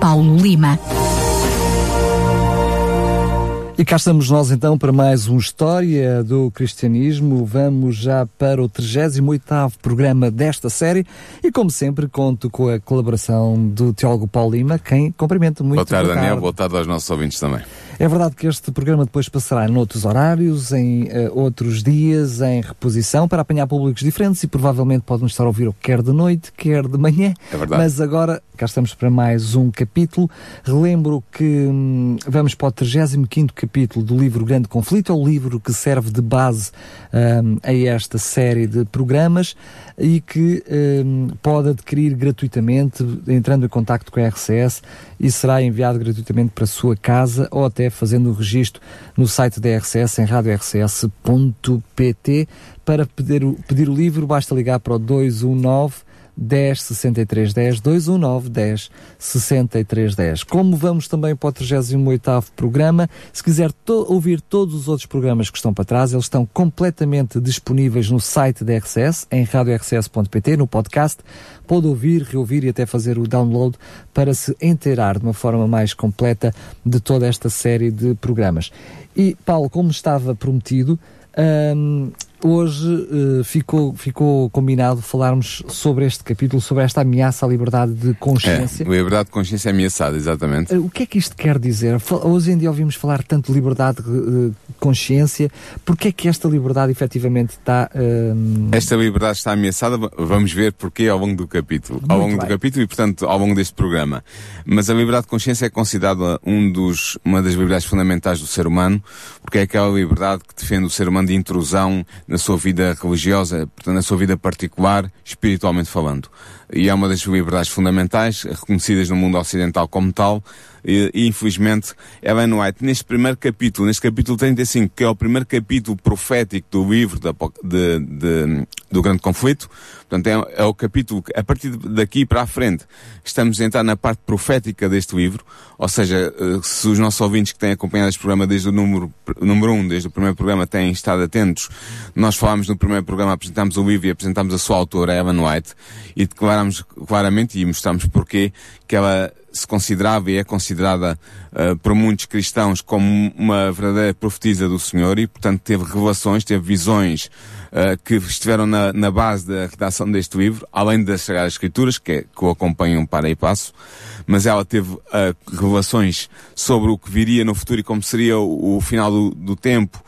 Paulo Lima. E cá estamos nós então para mais um História do Cristianismo. Vamos já para o 38º programa desta série e como sempre conto com a colaboração do teólogo Paulo Lima, quem cumprimento muito. Boa tarde, boa tarde. Daniel. Boa tarde aos nossos ouvintes também. É verdade que este programa depois passará em outros horários, em uh, outros dias, em reposição, para apanhar públicos diferentes e provavelmente podem estar a ouvir quer de noite, quer de manhã. É verdade. Mas agora cá estamos para mais um capítulo. Relembro que hum, vamos para o 35 capítulo do livro Grande Conflito, é o livro que serve de base hum, a esta série de programas e que hum, pode adquirir gratuitamente entrando em contato com a RCS e será enviado gratuitamente para a sua casa ou até fazendo o registro no site da RCS em radiorcs.pt para pedir o, pedir o livro basta ligar para o 219 10 63 10 219 10 63 10. Como vamos também para o 38 programa, se quiser to ouvir todos os outros programas que estão para trás, eles estão completamente disponíveis no site da RCS, em radiorcs.pt, no podcast. Pode ouvir, reouvir e até fazer o download para se inteirar de uma forma mais completa de toda esta série de programas. E, Paulo, como estava prometido, um, hoje uh, ficou, ficou combinado falarmos sobre este capítulo, sobre esta ameaça à liberdade de consciência. É, a liberdade de consciência é ameaçada, exatamente. Uh, o que é que isto quer dizer? Hoje em dia ouvimos falar tanto de liberdade de uh, consciência. Porquê é que esta liberdade efetivamente está... Esta liberdade está ameaçada, vamos ver porquê ao longo do capítulo. Muito ao longo bem. do capítulo e, portanto, ao longo deste programa. Mas a liberdade de consciência é considerada um dos, uma das liberdades fundamentais do ser humano, porque é aquela liberdade que defende o ser humano de intrusão na sua vida religiosa, portanto, na sua vida particular, espiritualmente falando. E é uma das liberdades fundamentais, reconhecidas no mundo ocidental como tal, e, e, infelizmente Ellen White, neste primeiro capítulo, neste capítulo 35, que é o primeiro capítulo profético do livro de, de, de, do Grande Conflito, portanto é, é, o capítulo, a partir daqui para a frente, estamos a entrar na parte profética deste livro, ou seja, eh, se os nossos ouvintes que têm acompanhado este programa desde o número, número 1, um, desde o primeiro programa, têm estado atentos, nós falámos no primeiro programa, apresentámos o livro e apresentámos a sua autora, Ellen White, e declarámos claramente, e mostramos porquê, que ela se considerava e é considerada uh, por muitos cristãos como uma verdadeira profetisa do Senhor e, portanto, teve revelações, teve visões uh, que estiveram na, na, base da redação deste livro, além das Sagradas Escrituras, que, é, que o acompanham para e passo, mas ela teve uh, revelações sobre o que viria no futuro e como seria o, o final do, do tempo,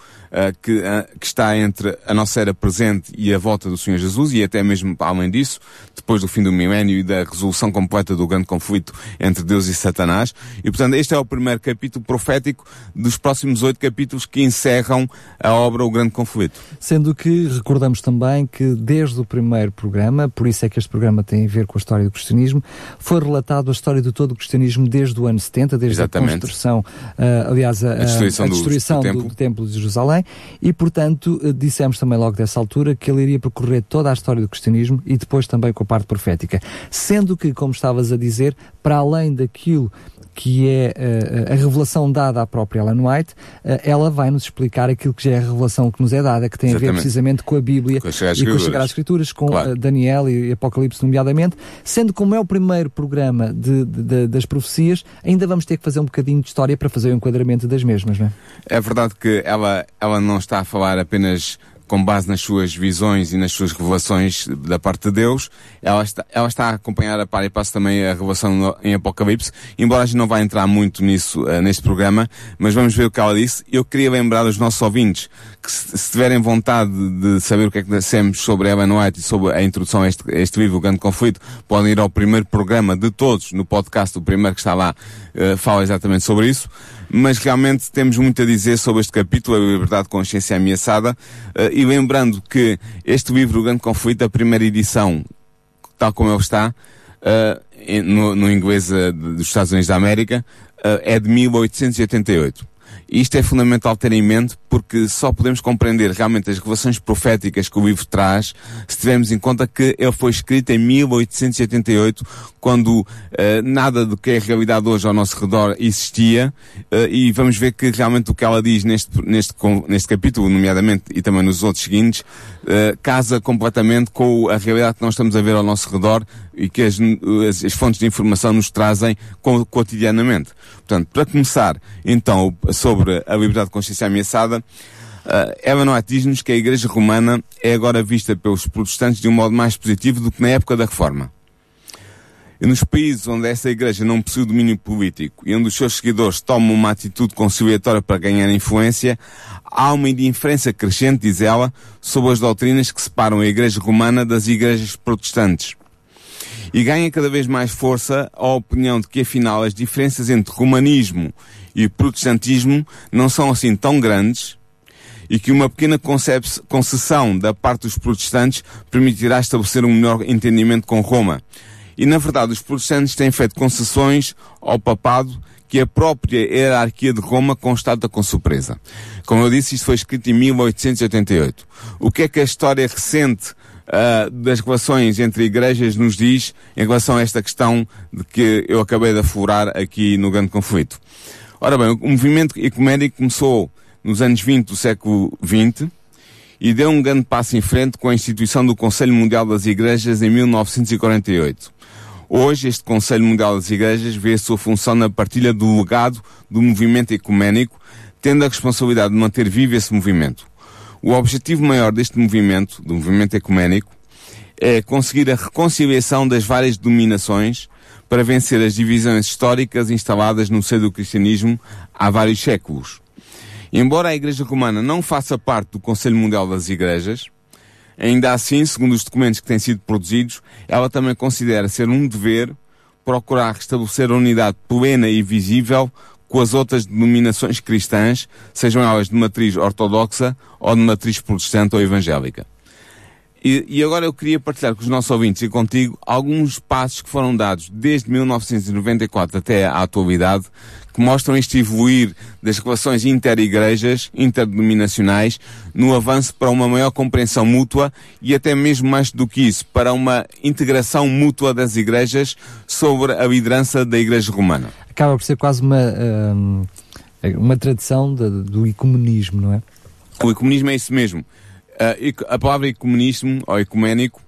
que, uh, que, está entre a nossa era presente e a volta do Senhor Jesus, e até mesmo além disso, depois do fim do milénio e da resolução completa do grande conflito entre Deus e Satanás. E portanto, este é o primeiro capítulo profético dos próximos oito capítulos que encerram a obra O Grande Conflito. Sendo que recordamos também que desde o primeiro programa, por isso é que este programa tem a ver com a história do cristianismo, foi relatado a história de todo o cristianismo desde o ano 70, desde Exatamente. a construção, uh, aliás, a, a destruição, a destruição do, do, templo. do, templo. de Jerusalém, e, portanto, eh, dissemos também logo dessa altura que ele iria percorrer toda a história do cristianismo e depois também com a parte profética. Sendo que, como estavas a dizer, para além daquilo que é uh, a revelação dada à própria Ellen White, uh, ela vai nos explicar aquilo que já é a revelação que nos é dada, que tem Exatamente. a ver precisamente com a Bíblia com e com as Sagradas Escrituras, com claro. uh, Daniel e Apocalipse, nomeadamente, sendo como é o primeiro programa de, de, de, das profecias, ainda vamos ter que fazer um bocadinho de história para fazer o enquadramento das mesmas, não é? É verdade que ela, ela não está a falar apenas com base nas suas visões e nas suas revelações da parte de Deus, ela está, ela está a acompanhar a par e passo também a revelação no, em Apocalipse, embora a gente não vá entrar muito nisso uh, neste programa, mas vamos ver o que ela disse. Eu queria lembrar aos nossos ouvintes que se, se tiverem vontade de saber o que é que dissemos sobre Ellen White e sobre a introdução a este, a este livro, O Grande Conflito, podem ir ao primeiro programa de todos no podcast, o primeiro que está lá, uh, fala exatamente sobre isso mas realmente temos muito a dizer sobre este capítulo, a liberdade de consciência ameaçada, uh, e lembrando que este livro, O Grande Conflito, a primeira edição, tal como ele está, uh, no, no inglês uh, dos Estados Unidos da América, é de 1888. Isto é fundamental ter em mente porque só podemos compreender realmente as revelações proféticas que o livro traz se tivermos em conta que ele foi escrito em 1888, quando uh, nada do que é realidade hoje ao nosso redor existia, uh, e vamos ver que realmente o que ela diz neste, neste, neste capítulo, nomeadamente, e também nos outros seguintes, uh, casa completamente com a realidade que nós estamos a ver ao nosso redor e que as, as, as fontes de informação nos trazem cotidianamente. Portanto, para começar, então, sobre a liberdade de consciência ameaçada, uh, White diz-nos que a Igreja Romana é agora vista pelos protestantes de um modo mais positivo do que na época da Reforma. E nos países onde essa Igreja não possui domínio político e onde os seus seguidores tomam uma atitude conciliatória para ganhar influência, há uma indiferença crescente, diz ela, sobre as doutrinas que separam a Igreja Romana das igrejas protestantes. E ganha cada vez mais força a opinião de que afinal as diferenças entre romanismo e protestantismo não são assim tão grandes e que uma pequena concessão da parte dos protestantes permitirá estabelecer um melhor entendimento com Roma. E na verdade os protestantes têm feito concessões ao papado que a própria hierarquia de Roma constata com surpresa. Como eu disse, isto foi escrito em 1888. O que é que a história recente uh, das relações entre igrejas nos diz em relação a esta questão de que eu acabei de aflorar aqui no grande conflito? Ora bem, o movimento ecuménico começou nos anos 20 do século XX e deu um grande passo em frente com a instituição do Conselho Mundial das Igrejas em 1948. Hoje, este Conselho Mundial das Igrejas vê a sua função na partilha do legado do movimento ecuménico, tendo a responsabilidade de manter vivo esse movimento. O objetivo maior deste movimento, do movimento ecuménico, é conseguir a reconciliação das várias dominações para vencer as divisões históricas instaladas no seio do cristianismo há vários séculos. Embora a Igreja Romana não faça parte do Conselho Mundial das Igrejas, ainda assim, segundo os documentos que têm sido produzidos, ela também considera ser um dever procurar restabelecer a unidade plena e visível com as outras denominações cristãs, sejam elas de matriz ortodoxa ou de matriz protestante ou evangélica. E, e, agora eu queria partilhar com os nossos ouvintes e contigo alguns passos que foram dados desde 1994 até à atualidade que mostram este evoluir das relações inter-igrejas, interdenominacionais, no avanço para uma maior compreensão mútua e até mesmo mais do que isso, para uma integração mútua das igrejas sobre a liderança da Igreja Romana. Acaba por ser quase uma, hum, uma tradição do ecumenismo, não é? O ecumenismo é isso mesmo a palavra ecumenismo, ou ecuménico,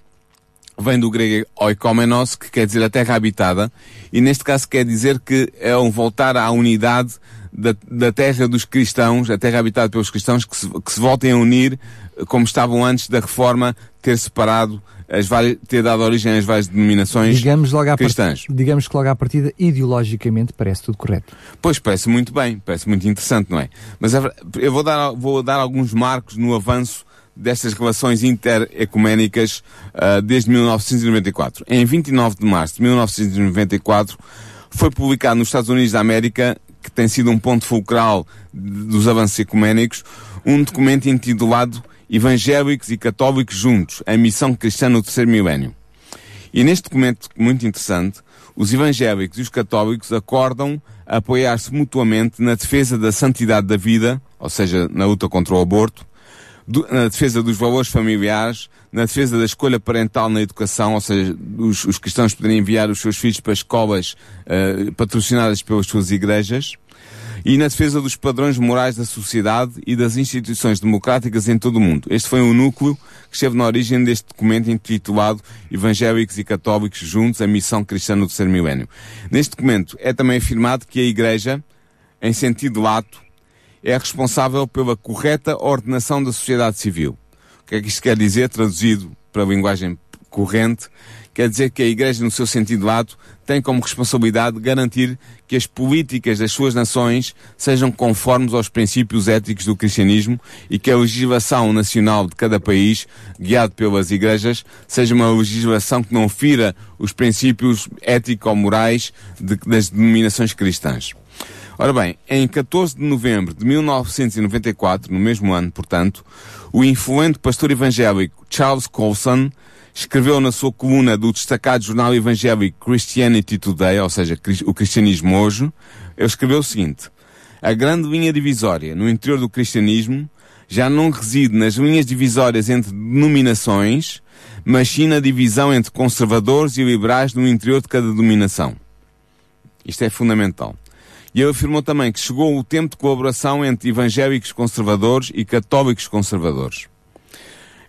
vem do grego oikomenos, que quer dizer a terra habitada, e neste caso quer dizer que é um voltar à unidade da, da terra dos cristãos, a terra habitada pelos cristãos, que se, que se voltem a unir como estavam antes da reforma ter separado as várias, ter dado origem às várias denominações digamos logo cristãs. Digamos que logo à partida, ideologicamente, parece tudo correto. Pois, parece muito bem, parece muito interessante, não é? Mas eu vou dar, vou dar alguns marcos no avanço destas relações interecuménicas uh, desde 1994. Em 29 de março de 1994 foi publicado nos Estados Unidos da América, que tem sido um ponto fulcral dos avanços ecuménicos, um documento intitulado Evangélicos e Católicos Juntos, a missão cristã no terceiro milénio. E neste documento muito interessante, os evangélicos e os católicos acordam apoiar-se mutuamente na defesa da santidade da vida, ou seja, na luta contra o aborto, na defesa dos valores familiares, na defesa da escolha parental na educação, ou seja, os, os cristãos poderem enviar os seus filhos para escolas uh, patrocinadas pelas suas igrejas, e na defesa dos padrões morais da sociedade e das instituições democráticas em todo o mundo. Este foi o núcleo que esteve na origem deste documento intitulado Evangélicos e Católicos Juntos, a Missão Cristã no Terceiro Milénio. Neste documento é também afirmado que a Igreja, em sentido lato, é responsável pela correta ordenação da sociedade civil. O que é que isto quer dizer, traduzido para a linguagem corrente? Quer dizer que a Igreja, no seu sentido lato, tem como responsabilidade garantir que as políticas das suas nações sejam conformes aos princípios éticos do cristianismo e que a legislação nacional de cada país, guiado pelas igrejas, seja uma legislação que não fira os princípios ético-morais de, das denominações cristãs. Ora bem, em 14 de novembro de 1994, no mesmo ano, portanto, o influente pastor evangélico Charles Colson escreveu na sua coluna do destacado jornal evangélico Christianity Today, ou seja, o cristianismo hoje, ele escreveu o seguinte, a grande linha divisória no interior do cristianismo já não reside nas linhas divisórias entre denominações, mas sim na divisão entre conservadores e liberais no interior de cada denominação. Isto é fundamental. E ele afirmou também que chegou o tempo de colaboração entre evangélicos conservadores e católicos conservadores.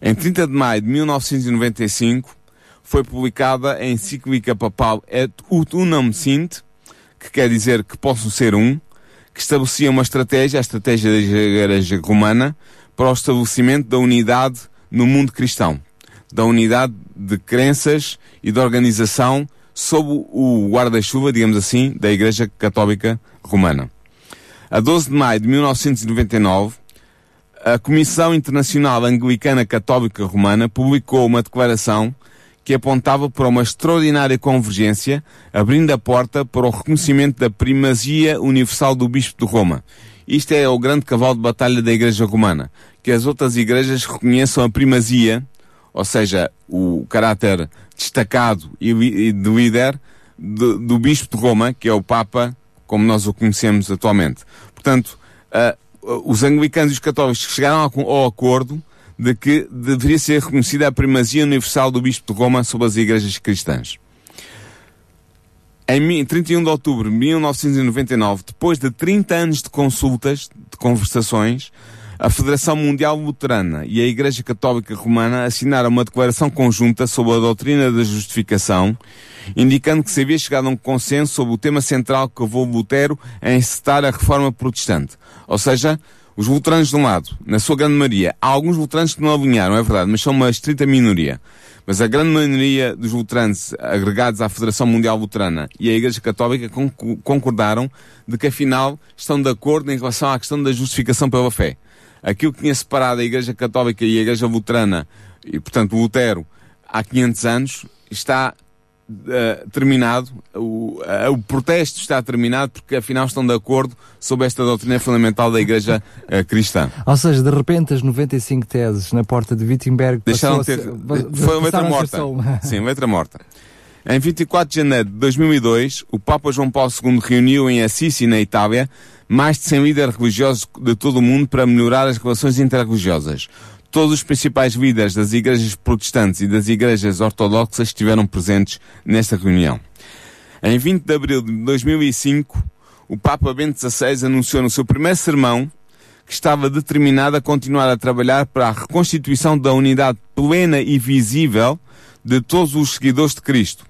Em 30 de maio de 1995 foi publicada a encíclica papal Et ut unam sint, que quer dizer que possam ser um, que estabelecia uma estratégia, a estratégia da Igreja Romana, para o estabelecimento da unidade no mundo cristão, da unidade de crenças e de organização sob o guarda-chuva, digamos assim, da Igreja Católica Romana. A 12 de maio de 1999, a Comissão Internacional Anglicana Católica Romana publicou uma declaração que apontava para uma extraordinária convergência, abrindo a porta para o reconhecimento da primazia universal do Bispo de Roma. Isto é o grande cavalo de batalha da Igreja Romana, que as outras igrejas reconheçam a primazia, ou seja, o caráter destacado e de líder do, do Bispo de Roma, que é o Papa, como nós o conhecemos atualmente. Portanto, uh, os anglicanos e os católicos chegaram ao, ao acordo de que deveria ser reconhecida a primazia universal do Bispo de Roma sobre as igrejas cristãs. Em 31 de outubro de 1999, depois de 30 anos de consultas, de conversações, a Federação Mundial Luterana e a Igreja Católica Romana assinaram uma declaração conjunta sobre a doutrina da justificação, indicando que se havia chegado a um consenso sobre o tema central que levou Lutero a encetar a reforma protestante. Ou seja, os luteranos de um lado, na sua grande maioria, há alguns luteranos que não alinharam, é verdade, mas são uma estrita minoria. Mas a grande maioria dos luteranos agregados à Federação Mundial Luterana e à Igreja Católica concordaram de que afinal estão de acordo em relação à questão da justificação pela fé aquilo que tinha separado a Igreja Católica e a Igreja Luterana, e portanto Lutero, há 500 anos, está uh, terminado, o, uh, o protesto está terminado porque afinal estão de acordo sobre esta doutrina fundamental da Igreja uh, cristã. Ou seja, de repente as 95 teses na porta de Wittenberg deixaram de ter, foi uma letra morta. Sim, letra morta. Em 24 de janeiro de 2002, o Papa João Paulo II reuniu em Assisi, na Itália, mais de 100 líderes religiosos de todo o mundo para melhorar as relações interreligiosas. Todos os principais líderes das igrejas protestantes e das igrejas ortodoxas estiveram presentes nesta reunião. Em 20 de abril de 2005, o Papa Bento XVI anunciou no seu primeiro sermão que estava determinado a continuar a trabalhar para a reconstituição da unidade plena e visível de todos os seguidores de Cristo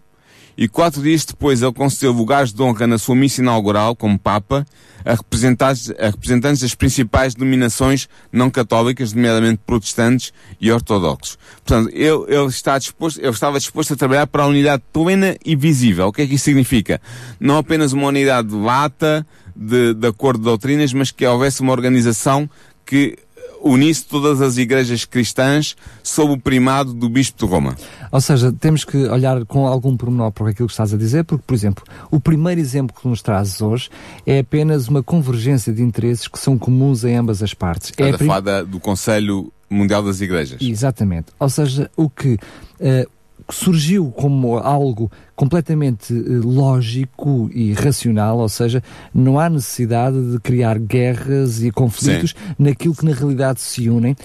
e quatro dias depois ele concedeu lugares de honra na sua missa inaugural como Papa a representantes, a representantes das principais denominações não católicas, nomeadamente protestantes e ortodoxos. Portanto, ele, ele, está disposto, ele estava disposto a trabalhar para a unidade plena e visível. O que é que isso significa? Não apenas uma unidade lata, de, de acordo de doutrinas, mas que houvesse uma organização que unisse todas as igrejas cristãs sob o primado do Bispo de Roma. Ou seja, temos que olhar com algum pormenor para aquilo que estás a dizer, porque, por exemplo, o primeiro exemplo que nos trazes hoje é apenas uma convergência de interesses que são comuns em ambas as partes. É a falar do Conselho Mundial das Igrejas. Exatamente. Ou seja, o que uh, surgiu como algo completamente eh, lógico e racional, ou seja, não há necessidade de criar guerras e conflitos Sim. naquilo que na realidade se unem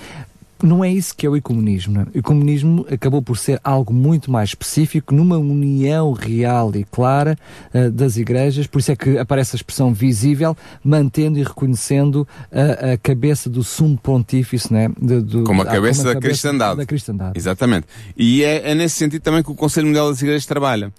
não é isso que é o ecumenismo. Não é? O ecumenismo acabou por ser algo muito mais específico, numa união real e clara uh, das igrejas, por isso é que aparece a expressão visível, mantendo e reconhecendo a, a cabeça do sumo pontífice, né? De, do, como a cabeça, como a da, cabeça cristandade. da cristandade. Exatamente. E é, é nesse sentido também que o Conselho Mundial das Igrejas trabalha.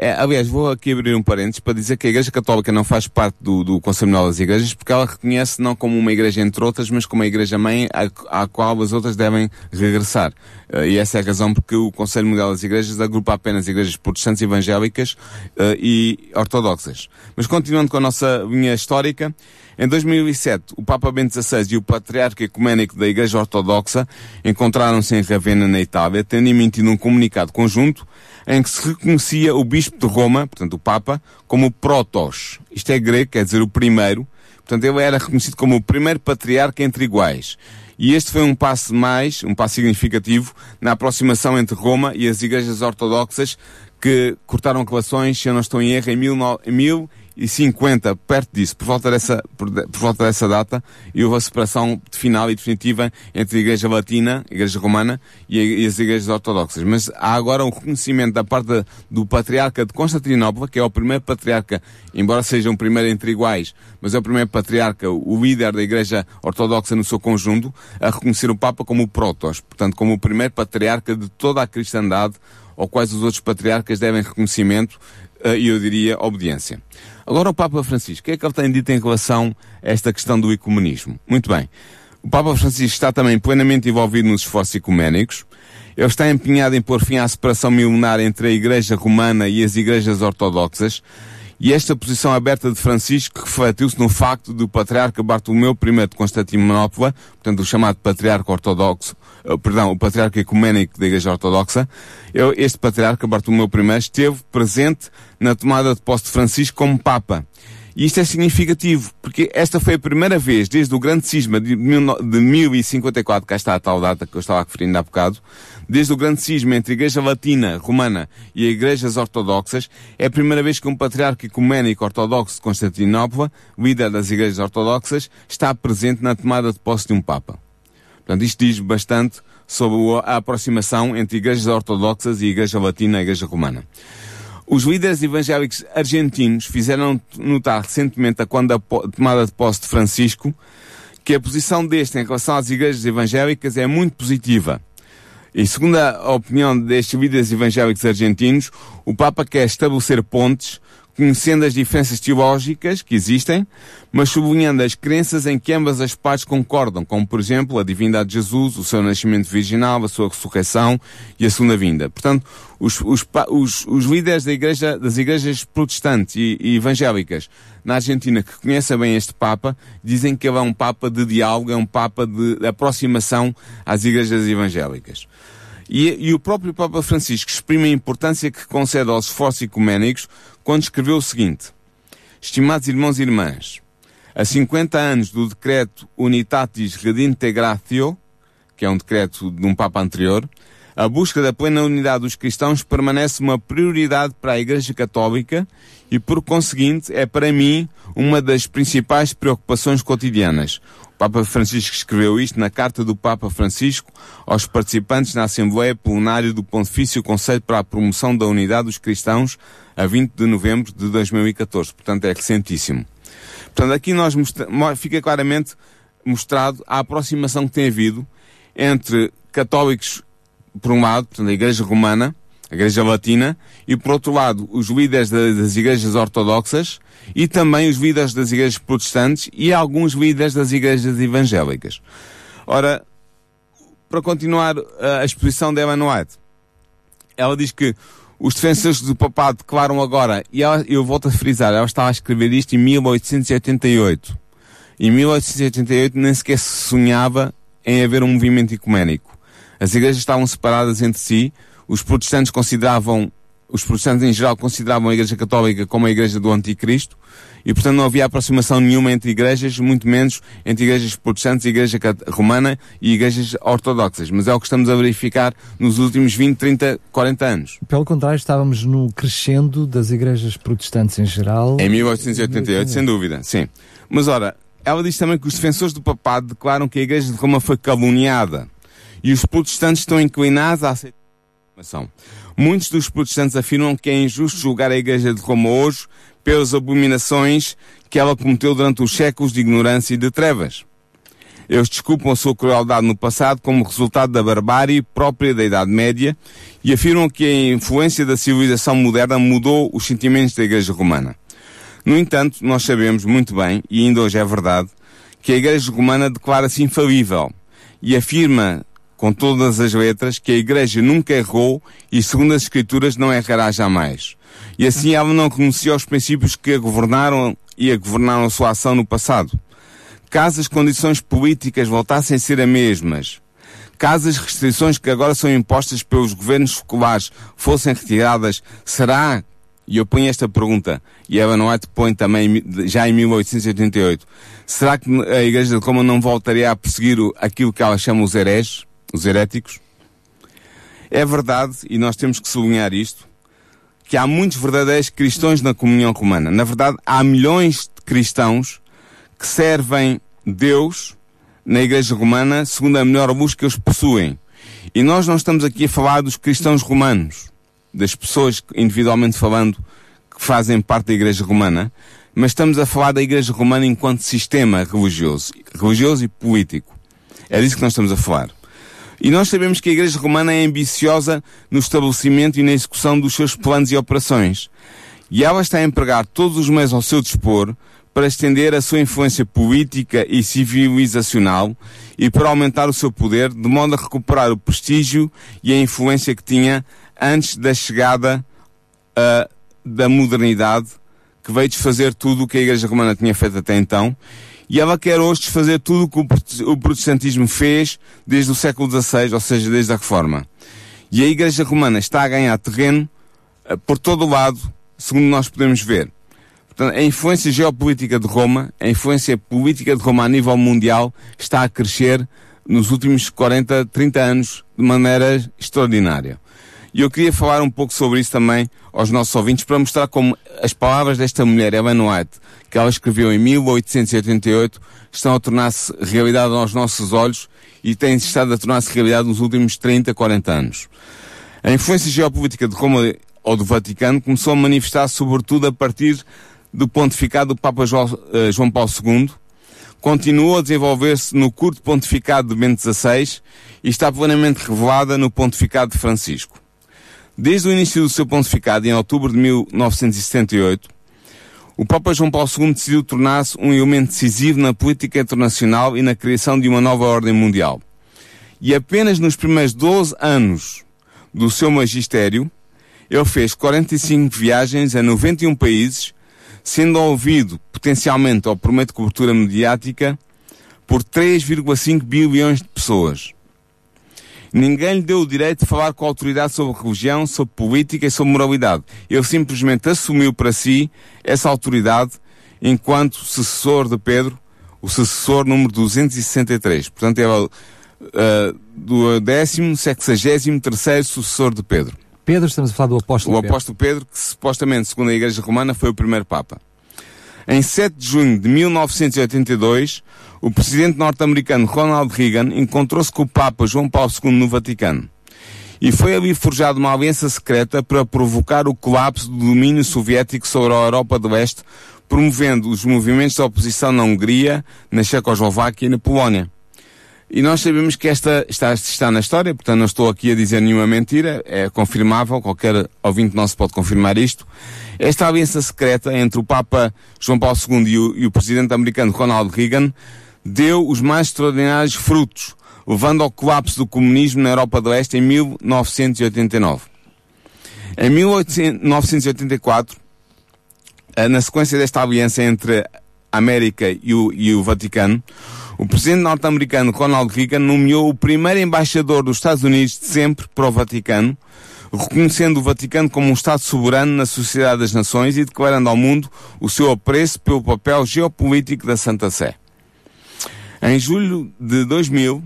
É, aliás, vou aqui abrir um parênteses para dizer que a Igreja Católica não faz parte do, do Conselho Mundial das Igrejas porque ela reconhece não como uma igreja entre outras, mas como uma igreja-mãe à, à, qual as outras devem regressar. Uh, e essa é a razão porque o Conselho Mundial das Igrejas agrupa apenas igrejas protestantes evangélicas uh, e ortodoxas. Mas continuando com a nossa linha histórica, Em 2007, o Papa Bento XVI e o Patriarca Ecuménico da Igreja Ortodoxa encontraram-se em Ravenna, na Itália, tendo emitido um comunicado conjunto em que se reconhecia o Bispo de Roma, portanto o Papa, como Protos. Isto é grego, quer dizer o primeiro. Portanto, ele era reconhecido como o primeiro patriarca entre iguais. E este foi um passo mais, um passo significativo, na aproximação entre Roma e as igrejas ortodoxas que cortaram relações, se eu não estou em erro, em mil, mil e 50, perto disso, por volta dessa, por, por, volta dessa data, e houve a separação final e definitiva entre a Igreja Latina, a Igreja Romana, e, a, e as Igrejas Ortodoxas. Mas há agora um reconhecimento da parte do Patriarca de Constantinopla, que é o primeiro Patriarca, embora seja um primeiro entre iguais, mas é o primeiro Patriarca, o líder da Igreja Ortodoxa no seu conjunto, a reconhecer o Papa como o Protos, portanto, como o primeiro Patriarca de toda a cristandade, ao quais os outros patriarcas devem reconhecimento uh, e eu diria obediência. Agora o Papa Francisco, o que é que ele tem dito em relação a esta questão do ecumenismo? Muito bem. O Papa Francisco está também plenamente envolvido nos esforços ecuménicos. Ele está empenhado em pôr fim à separação milenar entre a Igreja Romana e as Igrejas Ortodoxas. E esta posição aberta de Francisco refletiu-se no facto do Patriarca Bartolomeu I de Constantinopla, portanto o chamado Patriarca Ortodoxo, uh, perdão, o Patriarca Ecuménico da Igreja Ortodoxa, este Patriarca Bartolomeu I esteve presente na tomada de posse de Francisco como Papa. E isto é significativo, porque esta foi a primeira vez, desde o grande cisma de, de 1054, cá está a tal data que eu estava referindo há bocado, desde o grande cisma entre a Igreja Latina, Romana e as Igrejas Ortodoxas, é a primeira vez que um patriarca ecuménico ortodoxo de Constantinopla, líder das Igrejas Ortodoxas, está presente na tomada de posse de um Papa. Portanto, isto diz bastante sobre a aproximação entre Igrejas Ortodoxas e Igreja Latina e Igreja Romana. Os líderes evangélicos argentinos fizeram notar recentemente, quando a tomada de posse de Francisco, que a posição deste em relação às igrejas evangélicas é muito positiva. E segundo a opinião destes líderes evangélicos argentinos, o Papa quer estabelecer pontes conhecendo as diferenças teológicas que existem, mas sublinhando as crenças em que ambas as partes concordam, como por exemplo a divindade de Jesus, o seu nascimento virginal, a sua ressurreição e a segunda vinda. Portanto, os, os, os, os líderes da igreja, das igrejas protestantes e, e, evangélicas na Argentina que conhecem bem este Papa, dizem que ele é um Papa de diálogo, é um Papa de, de aproximação às igrejas evangélicas. E, e, o próprio Papa Francisco exprime a importância que concede aos esforços ecuménicos quando escreveu o seguinte: Estimados irmãos e irmãs, a 50 anos do decreto Unitatis Redintegratio, que é um decreto de um Papa anterior, a busca da plena unidade dos cristãos permanece uma prioridade para a Igreja Católica e, por conseguinte, é para mim uma das principais preocupações cotidianas. O Papa Francisco escreveu isto na carta do Papa Francisco aos participantes na Assembleia Plenária do Pontifício Conselho para a Promoção da Unidade dos Cristãos a 20 de novembro de 2014. Portanto, é recentíssimo. Portanto, aqui nós fica claramente mostrado a aproximação que tem havido entre católicos por um lado, portanto, a Igreja Romana, a Igreja Latina, e por outro lado, os líderes das igrejas ortodoxas e também os líderes das igrejas protestantes e alguns líderes das igrejas evangélicas. Ora, para continuar a exposição de Ellen White, ela diz que os defensores do papado declaram agora, e ela, eu volto a frisar, ela estava a escrever isto em 1888. Em 1888 nem sequer se sonhava em haver um movimento ecuménico. As igrejas estavam separadas entre si, os protestantes consideravam, os protestantes em geral consideravam a Igreja Católica como a Igreja do Anticristo, e portanto não havia aproximação nenhuma entre igrejas, muito menos entre igrejas protestantes, Igreja Romana e igrejas ortodoxas. Mas é o que estamos a verificar nos últimos 20, 30, 40 anos. Pelo contrário, estávamos no crescendo das igrejas protestantes em geral. Em 1888, sem dúvida, sim. Mas ora, ela diz também que os defensores do papado declaram que a Igreja de Roma foi caluniada e os protestantes estão inclinados a aceitar a informação. Muitos dos protestantes afirmam que é injusto julgar a Igreja de Roma hoje pelas abominações que ela cometeu durante os séculos de ignorância e de trevas. Eles desculpam a sua crueldade no passado como resultado da barbárie própria da Idade Média e afirmam que a influência da civilização moderna mudou os sentimentos da Igreja Romana. No entanto, nós sabemos muito bem, e ainda hoje é verdade, que a Igreja Romana declara-se infalível e afirma com todas as letras, que a Igreja nunca errou e, segundo as Escrituras, não errará jamais. E assim ela não renunciou aos princípios que a governaram e a governaram a sua ação no passado. caso as condições políticas voltassem a ser as mesmas, caso as restrições que agora são impostas pelos governos seculares fossem retiradas, será, e eu ponho esta pergunta, e Eva White põe também já em 1888, será que a Igreja de Roma não voltaria a perseguir aquilo que ela chama os hereges, os heréticos? É verdade, e nós temos que sublinhar isto, que há muitos verdadeiros cristãos na comunhão romana. Na verdade, há milhões de cristãos que servem Deus na Igreja Romana segundo a melhor luz que eles possuem. E nós não estamos aqui a falar dos cristãos romanos, das pessoas, individualmente falando, que fazem parte da Igreja Romana, mas estamos a falar da Igreja Romana enquanto sistema religioso, religioso e político. É disso que nós estamos a falar. E nós sabemos que a Igreja Romana é ambiciosa no estabelecimento e na execução dos seus planos e operações. E ela está a empregar todos os meios ao seu dispor para estender a sua influência política e civilizacional e para aumentar o seu poder, de modo a recuperar o prestígio e a influência que tinha antes da chegada uh, da modernidade, que veio desfazer tudo o que a Igreja Romana tinha feito até então, e ela quer hoje desfazer tudo o que o protestantismo fez desde o século XVI, ou seja, desde a Reforma. E a Igreja Romana está a ganhar terreno uh, por todo o lado, segundo nós podemos ver. Portanto, a influência geopolítica de Roma, a influência política de Roma a nível mundial está a crescer nos últimos 40, 30 anos de maneira extraordinária. E eu queria falar um pouco sobre isso também aos nossos ouvintes para mostrar como as palavras desta mulher, Ellen White, que ela escreveu em 1888, estão a tornar-se realidade aos nossos olhos e têm estado a tornar-se realidade nos últimos 30, 40 anos. A influência geopolítica de Roma ou do Vaticano começou a manifestar sobretudo a partir do pontificado do Papa eh, João Paulo II, continuou a desenvolver-se no curto pontificado de Bento XVI e está plenamente revelada no pontificado de Francisco. Desde o início do seu pontificado, em outubro de 1978, o Papa João Paulo II decidiu tornar-se um elemento decisivo na política internacional e na criação de uma nova ordem mundial. E apenas nos primeiros 12 anos do seu magistério, ele fez 45 viagens a 91 países sendo ouvido potencialmente ou promete cobertura mediática por 3,5 bilhões de pessoas. Ninguém lhe deu o direito de falar com a autoridade sobre religião, sobre política e sobre moralidade. Ele simplesmente assumiu para si essa autoridade enquanto sucessor de Pedro, o sucessor número 263. Portanto, é o uh, do décimo, sexagésimo terceiro sucessor de Pedro. Pedro, estamos a falar do apóstolo Pedro. O apóstolo Pedro, que supostamente, segundo a Igreja Romana, foi o primeiro Papa. Em 7 de junho de 1982, o presidente norte-americano Ronald Reagan encontrou-se com o Papa João Paulo II no Vaticano. E foi ali forjada uma aliança secreta para provocar o colapso do domínio soviético sobre a Europa do Leste, promovendo os movimentos de oposição na Hungria, na Checoslováquia e na Polónia. E nós sabemos que esta está, está na história, portanto não estou aqui a dizer nenhuma mentira, é confirmável, qualquer ouvinte nosso pode confirmar isto. Esta aliança secreta entre o Papa João Paulo II e o, e o presidente americano Ronald Reagan deu os mais extraordinários frutos, levando ao colapso do comunismo na Europa do Oeste em 1989. Em 1984, eh, na sequência desta aliança entre a América e o, e o Vaticano, o presidente norte-americano Ronald Reagan nomeou o primeiro embaixador dos Estados Unidos de sempre para o Vaticano, reconhecendo o Vaticano como um Estado soberano na Sociedade das Nações e declarando ao mundo o seu apreço pelo papel geopolítico da Santa Sé. Em julho de 2000,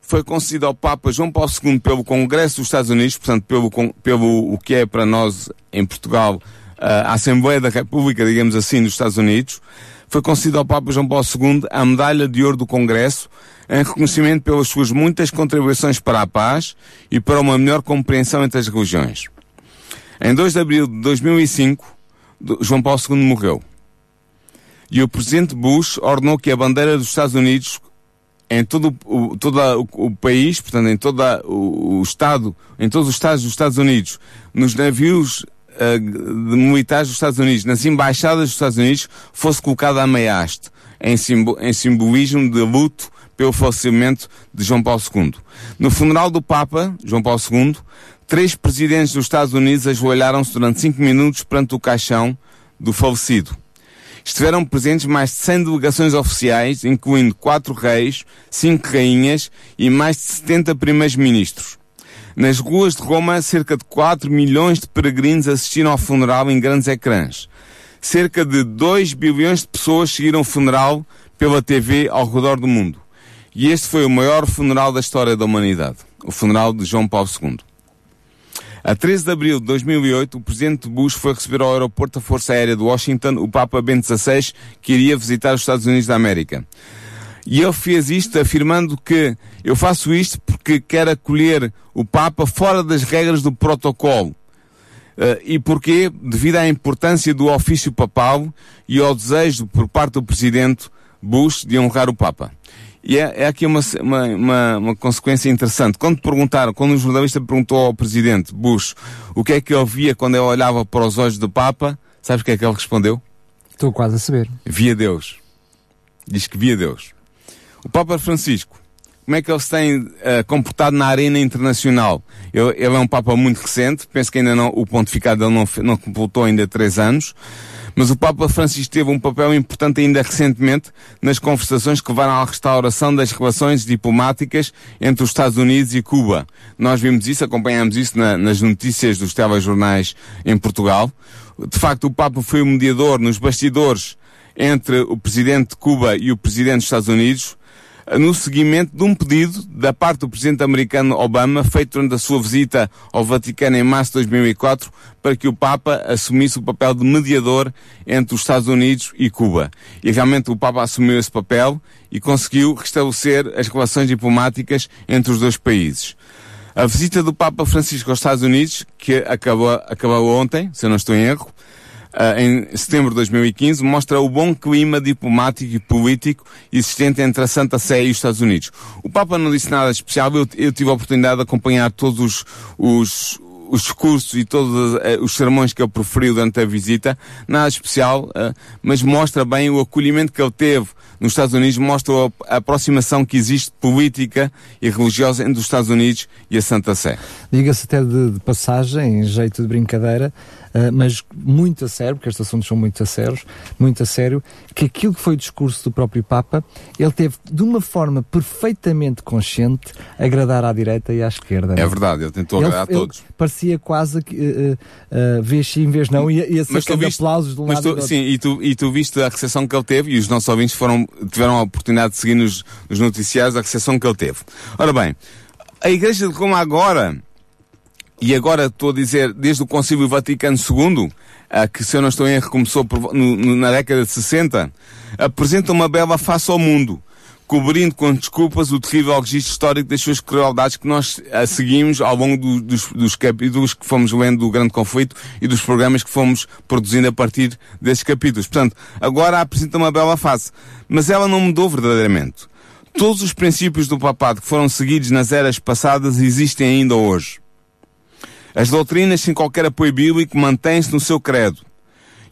foi concedido ao Papa João Paulo II pelo Congresso dos Estados Unidos, portanto, pelo, pelo o que é para nós em Portugal a Assembleia da República, digamos assim, dos Estados Unidos, foi concedido ao Papa João Paulo II a Medalha de Ouro do Congresso, em reconhecimento pelas suas muitas contribuições para a paz e para uma melhor compreensão entre as religiões. Em 2 de abril de 2005, João Paulo II morreu. E o presidente Bush ordenou que a bandeira dos Estados Unidos em todo o, todo o, país, portanto, em todo o, o, Estado, em todos os Estados dos Estados Unidos, nos navios uh, militares dos Estados Unidos, nas embaixadas dos Estados Unidos, fosse colocada a meia haste, em, simbo, em simbolismo de luto pelo falecimento de João Paulo II. No funeral do Papa, João Paulo II, três presidentes dos Estados Unidos ajoelharam-se durante cinco minutos perante o caixão do falecido. Estiveram presentes mais de 100 delegações oficiais, incluindo quatro reis, cinco rainhas e mais de 70 primeiros ministros. Nas ruas de Roma, cerca de 4 milhões de peregrinos assistiram ao funeral em grandes ecrãs. Cerca de 2 bilhões de pessoas seguiram o funeral pela TV ao redor do mundo. E este foi o maior funeral da história da humanidade. O funeral de João Paulo II. A 13 de abril de 2008, o presidente Bush foi receber ao aeroporto da Força Aérea de Washington o Papa Bento XVI, que iria visitar os Estados Unidos da América. E ele fez isto afirmando que eu faço isto porque quero acolher o Papa fora das regras do protocolo. Uh, e porquê? Devido à importância do ofício papal e ao desejo por parte do presidente Bush de honrar o Papa. E é, é aqui uma, uma, uma, uma, consequência interessante. Quando perguntaram, quando o jornalista perguntou ao presidente Bush o que é que ele via quando ele olhava para os olhos do Papa, sabes o que é que ele respondeu? Estou quase a saber. Via Deus. Diz que via Deus. O Papa Francisco, como é que ele se tem uh, comportado na arena internacional? Ele, ele, é um Papa muito recente, penso que ainda não, o pontificado dele não, não completou ainda três anos, mas o Papa Francisco teve um papel importante ainda recentemente nas conversações que levaram à restauração das relações diplomáticas entre os Estados Unidos e Cuba. Nós vimos isso, acompanhamos isso na, nas notícias dos telejornais em Portugal. De facto, o Papa foi o mediador nos bastidores entre o presidente de Cuba e o presidente dos Estados Unidos, no seguimento de um pedido da parte do presidente americano Obama, feito durante a sua visita ao Vaticano em março de 2004, para que o Papa assumisse o papel de mediador entre os Estados Unidos e Cuba. E realmente o Papa assumiu esse papel e conseguiu restabelecer as relações diplomáticas entre os dois países. A visita do Papa Francisco aos Estados Unidos, que acabou, acabou ontem, se eu não estou em erro, em setembro de 2015, mostra o bom clima diplomático e político existente entre a Santa Sé e os Estados Unidos. O Papa não disse nada especial, eu, eu tive a oportunidade de acompanhar todos os, os os discursos e todos uh, os sermões que ele proferiu durante a visita, nada especial, uh, mas mostra bem o acolhimento que ele teve nos Estados Unidos, mostra a aproximação que existe política e religiosa entre os Estados Unidos e a Santa Sé. Diga-se até de, de passagem, em jeito de brincadeira, uh, mas muito a sério, porque estes assuntos são muito a sérios, muito a sério, que aquilo que foi o discurso do próprio Papa, ele teve de uma forma perfeitamente consciente agradar à direita e à esquerda. É verdade, ele tentou agradar a todos. Parecia quase que uh, uh, vez sim, vez não, ia ser viste, aplausos de um lado tu, Sim, e tu, e tu viste a recepção que ele teve, e os nossos ouvintes foram, tiveram a oportunidade de seguir nos, nos noticiários a recepção que ele teve. Ora bem, a Igreja de Roma agora e agora estou a dizer, desde o Concílio Vaticano II, que se eu não estou em erro começou por, no, na década de 60, apresenta uma bela face ao mundo, cobrindo com desculpas o terrível registro histórico das suas crueldades que nós a, seguimos ao longo do, dos, dos capítulos que fomos lendo do Grande Conflito e dos programas que fomos produzindo a partir desses capítulos. Portanto, agora apresenta uma bela face. Mas ela não mudou verdadeiramente. Todos os princípios do papado que foram seguidos nas eras passadas existem ainda hoje. As doutrinas sem qualquer apoio bíblico mantêm-se no seu credo.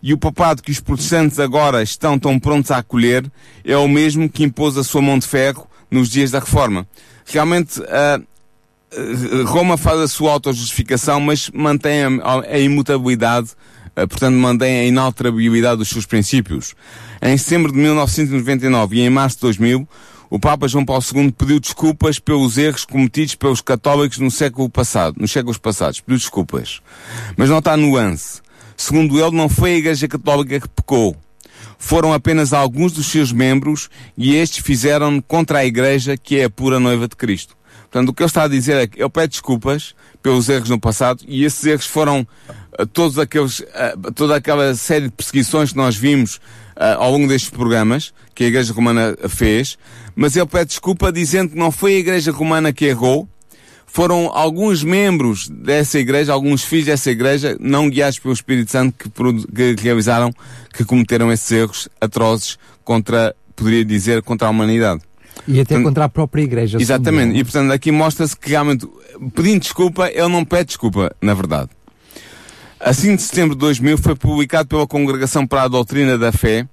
E o papado que os protestantes agora estão tão prontos a acolher é o mesmo que impôs a sua mão de ferro nos dias da Reforma. Realmente, uh, Roma faz a sua autojustificação, mas mantém a, imutabilidade, uh, portanto, mantém a inalterabilidade dos seus princípios. Em setembro de 1999 e em março de 2000, o Papa João Paulo II pediu desculpas pelos erros cometidos pelos católicos no século passado, nos séculos passados. Pediu desculpas. Mas não está nuance. Segundo ele, não foi a Igreja Católica que pecou. Foram apenas alguns dos seus membros e estes fizeram contra a Igreja que é a pura noiva de Cristo. Portanto, o que ele está a dizer é que ele pede desculpas pelos erros no passado e esses erros foram uh, todos aqueles, uh, toda aquela série de perseguições que nós vimos ao longo destes programas que a Igreja Romana fez, mas ele pede desculpa dizendo que não foi a Igreja Romana que errou, foram alguns membros dessa igreja, alguns filhos dessa igreja, não guiados pelo Espírito Santo, que, que realizaram, que cometeram esses erros atrozes contra, poderia dizer, contra a humanidade. E até portanto, contra a própria igreja. Exatamente. E portanto aqui mostra-se que realmente, pedindo desculpa, ele não pede desculpa, na verdade. A 5 de setembro de 2000 foi publicado pela Congregação para a Doutrina da Fé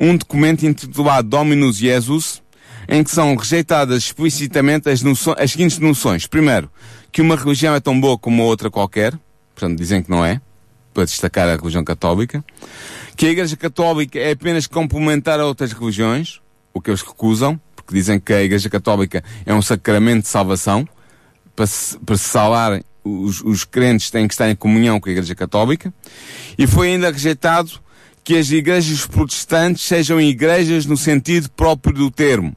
um documento intitulado Dominus Jesus, em que são rejeitadas explicitamente as, as seguintes noções. Primeiro, que uma religião é tão boa como outra qualquer, portanto dizem que não é, para destacar a religião católica, que a Igreja Católica é apenas complementar a outras religiões, o que eles recusam, porque dizem que a Igreja Católica é um sacramento de salvação, para se, para se salvar os, os crentes têm que estar em comunhão com a Igreja Católica, e foi ainda rejeitado que as igrejas protestantes sejam igrejas no sentido próprio do termo.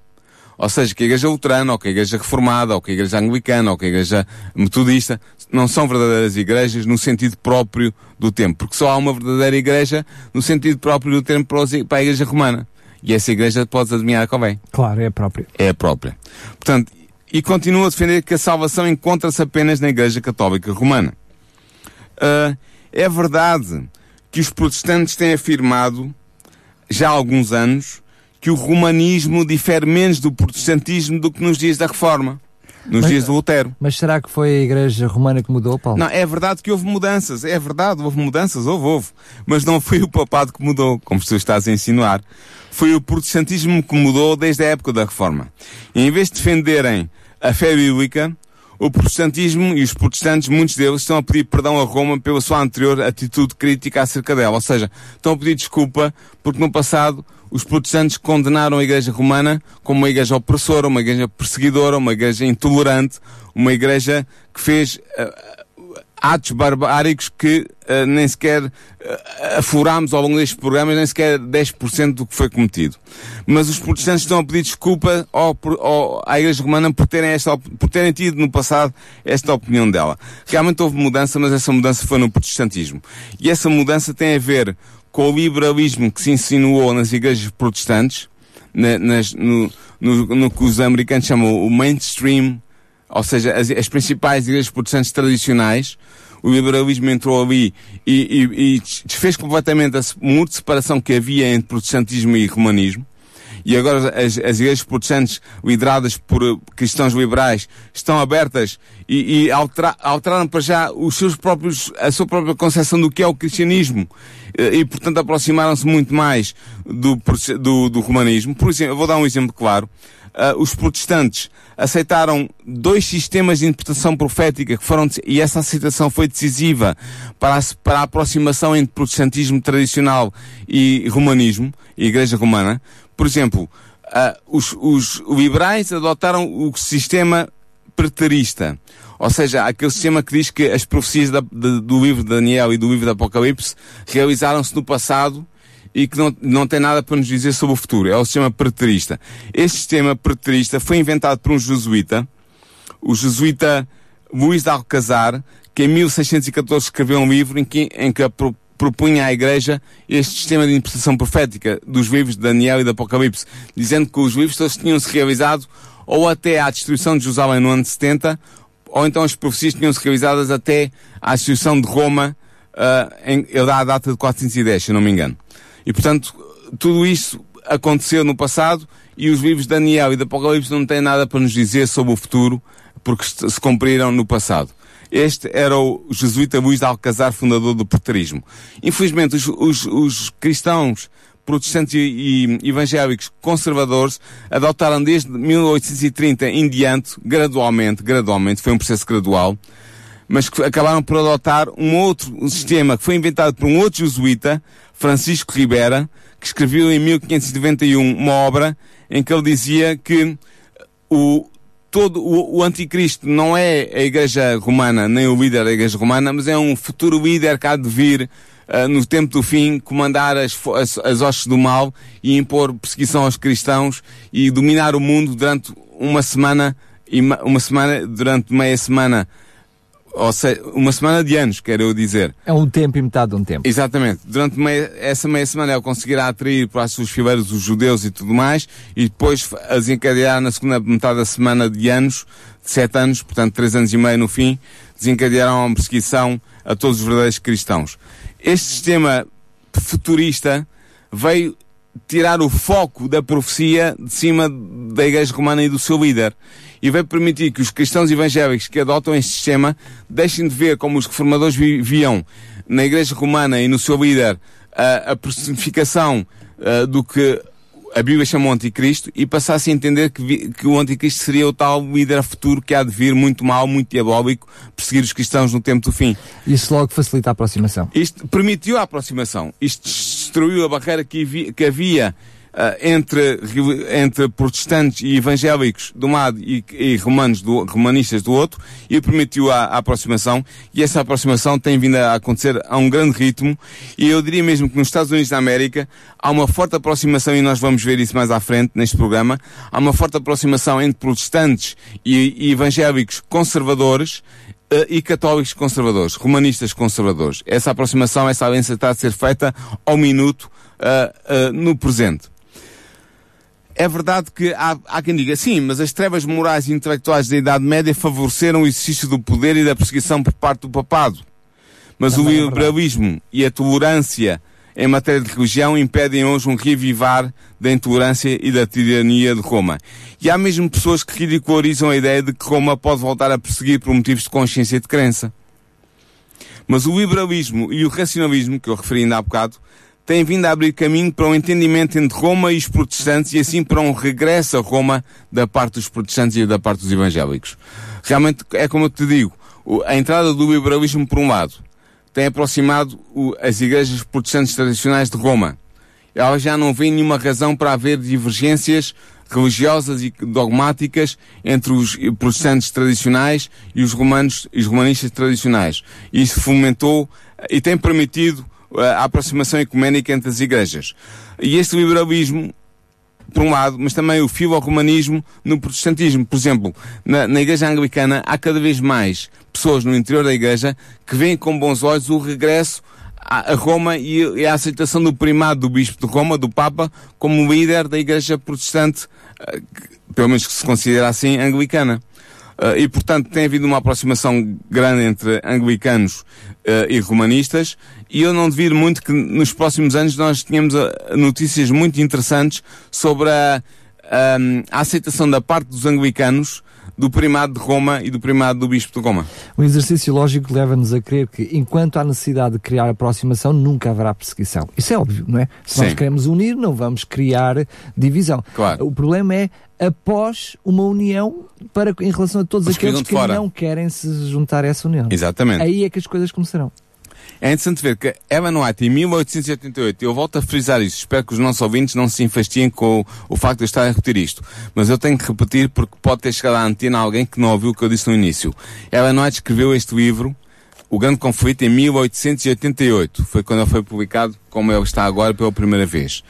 Ou seja, que a Igreja Luterana, ou que a Igreja Reformada, ou que a Igreja Anglicana, ou que a Igreja Metodista, não são verdadeiras igrejas no sentido próprio do tempo. Porque só há uma verdadeira igreja no sentido próprio do tempo para a Igreja Romana. E essa igreja pode adivinhar qual é. Claro, é a própria. É a própria. Portanto, e continua a defender que a salvação encontra-se apenas na Igreja Católica Romana. Uh, é verdade que os protestantes têm afirmado, já há alguns anos, que o romanismo difere menos do protestantismo do que nos dias da Reforma. Nos mas, dias de Lutero. Mas será que foi a Igreja Romana que mudou, Paulo? Não, é verdade que houve mudanças. É verdade, houve mudanças, houve, houve. Mas não foi o papado que mudou, como tu estás a insinuar. Foi o protestantismo que mudou desde a época da Reforma. E em vez de defenderem a fé bíblica, o protestantismo e os protestantes, muitos deles, estão a pedir perdão a Roma pela sua anterior atitude crítica acerca dela. Ou seja, estão a pedir desculpa porque no passado os protestantes condenaram a Igreja Romana como uma igreja opressora, uma igreja perseguidora, uma igreja intolerante, uma igreja que fez uh, atos barbáricos que uh, nem sequer uh, afurámos ao longo destes programas, nem sequer 10% do que foi cometido. Mas os protestantes estão a pedir desculpa ao, ao, à Igreja Romana por terem, esta, por terem tido no passado esta opinião dela. Realmente houve mudança, mas essa mudança foi no protestantismo. E essa mudança tem a ver com o liberalismo que se insinuou nas igrejas protestantes, na, nas, no, no, no que os americanos chamam o mainstream ou seja, as, as principais igrejas protestantes tradicionais, o liberalismo entrou ali e, e, e desfez completamente a muro de separação que havia entre protestantismo e romanismo. E agora as, as igrejas protestantes lideradas por eh, cristãos liberais estão abertas e, e altera, alteraram para já os seus próprios, a sua própria concepção do que é o cristianismo. Eh, e, portanto, aproximaram-se muito mais do, do, do romanismo. Por exemplo, eu vou dar um exemplo claro. Uh, os protestantes aceitaram dois sistemas de interpretação profética que foram, e essa aceitação foi decisiva para a, para a aproximação entre protestantismo tradicional e romanismo, e igreja romana. Por exemplo, uh, os, os liberais adotaram o sistema preterista. Ou seja, aquele sistema que diz que as profecias da, de, do livro de Daniel e do livro do Apocalipse realizaram-se no passado e que não, não tem nada para nos dizer sobre o futuro. É o sistema preterista. Este sistema preterista foi inventado por um jesuíta, o jesuíta Luís de Alcazar, que em 1614 escreveu um livro em que, em que propunha à Igreja este sistema de interpretação profética dos livros de Daniel e do Apocalipse, dizendo que os livros todos tinham-se realizado ou até à destruição de Jerusalém no ano 70, ou então as profecias tinham-se realizadas até à destruição de Roma, uh, em, eu dá a data de 410, se não me engano. E portanto, tudo isso aconteceu no passado e os livros de Daniel e de Apocalipse não têm nada para nos dizer sobre o futuro porque se cumpriram no passado. Este era o jesuíta Luís de Alcazar, fundador do preterismo. Infelizmente, os, os, os cristãos protestantes e, e, evangélicos conservadores adotaram desde 1830 em diante, gradualmente, gradualmente, foi um processo gradual, mas que acabaram por adotar um outro sistema que foi inventado por um outro jesuíta, Francisco Ribera, que escreveu em 1591 uma obra em que ele dizia que o, todo o, o, anticristo não é a igreja romana, nem o líder da igreja romana, mas é um futuro líder que há de vir uh, no tempo do fim, comandar as, as, as hostes do mal e impor perseguição aos cristãos e dominar o mundo durante uma semana, e uma semana, durante meia semana ou seja, uma semana de anos, quero eu dizer. É um tempo e metade de um tempo. Exatamente. Durante meia, essa meia semana ele conseguirá atrair para as suas fileiras os judeus e tudo mais, e depois a desencadear na segunda metade da semana de anos, de sete anos, portanto três anos e meio no fim, desencadearão uma perseguição a todos os verdadeiros cristãos. Este sistema futurista veio tirar o foco da profecia de cima da Igreja Romana e do seu líder. E vai permitir que os cristãos evangélicos que adotam este sistema deixem de ver como os reformadores viam na Igreja Romana e no seu líder a, a personificação uh, do que a Bíblia chama o anticristo e passasse a entender que, vi, que o anticristo seria o tal líder futuro que há de vir muito mal, muito diabólico, perseguir os cristãos no tempo do fim. Isso logo facilita a aproximação. Isto permitiu a aproximação. Isto destruiu a barreira que, que havia entre, entre protestantes e evangélicos de um lado e, e romanos do, romanistas do outro e permitiu a, a, aproximação e essa aproximação tem vindo a acontecer a um grande ritmo e eu diria mesmo que nos Estados Unidos da América há uma forte aproximação e nós vamos ver isso mais à frente neste programa há uma forte aproximação entre protestantes e, e evangélicos conservadores Uh, e católicos conservadores, romanistas conservadores. Essa aproximação, essa aliança está a ser feita ao minuto uh, uh, no presente. É verdade que há, há quem diga, sim, mas as trevas morais e intelectuais da Idade Média favoreceram o exercício do poder e da perseguição por parte do papado. Mas Também o é liberalismo é e a tolerância em matéria de religião impedem hoje um revivar da intolerância e da tirania de Roma. E há mesmo pessoas que ridicularizam a ideia de que Roma pode voltar a perseguir por motivos de consciência e de crença. Mas o liberalismo e o racionalismo, que eu referi ainda há bocado, tem vindo a abrir caminho para um entendimento entre Roma e os protestantes e assim para um regresso a Roma da parte dos protestantes e da parte dos evangélicos. Realmente, é como eu te digo, a entrada do liberalismo, por um lado, tem aproximado as igrejas protestantes tradicionais de Roma. Elas já não vêem nenhuma razão para haver divergências religiosas e dogmáticas entre os protestantes tradicionais e os romanos e os romanistas tradicionais. Isso fomentou e tem permitido a aproximação ecuménica entre as igrejas. E este liberalismo, por um lado, mas também o filo-romanismo no protestantismo. Por exemplo, na, na igreja anglicana há cada vez mais pessoas no interior da igreja que veem com bons olhos o regresso a Roma e a aceitação do primado do bispo de Roma, do Papa, como líder da igreja protestante, eh, pelo menos que se considera assim, anglicana. Uh, e, portanto, tem havido uma aproximação grande entre anglicanos uh, e romanistas, e eu não devido muito que nos próximos anos nós tenhamos uh, notícias muito interessantes sobre a, a aceitação da parte dos anglicanos do primado de Roma e do primado do bispo de Roma. O exercício lógico leva-nos a crer que, enquanto há necessidade de criar aproximação, nunca haverá perseguição. Isso é óbvio, não é? Se Sim. nós queremos unir, não vamos criar divisão. Claro. O problema é após uma união para, em relação a todos Os aqueles que fora. não querem se juntar a essa união. Exatamente. Aí é que as coisas começarão. É interessante ver que Ellen White, em 1888, eu volto a frisar isso, espero que os nossos ouvintes não se infastiem com o, o facto de eu estar a repetir isto, mas eu tenho que repetir porque pode ter chegado à antena alguém que não ouviu o que eu disse no início. Ellen White escreveu este livro, O Grande Conflito, em 1888. Foi quando ele foi publicado, como ele está agora, pela primeira vez.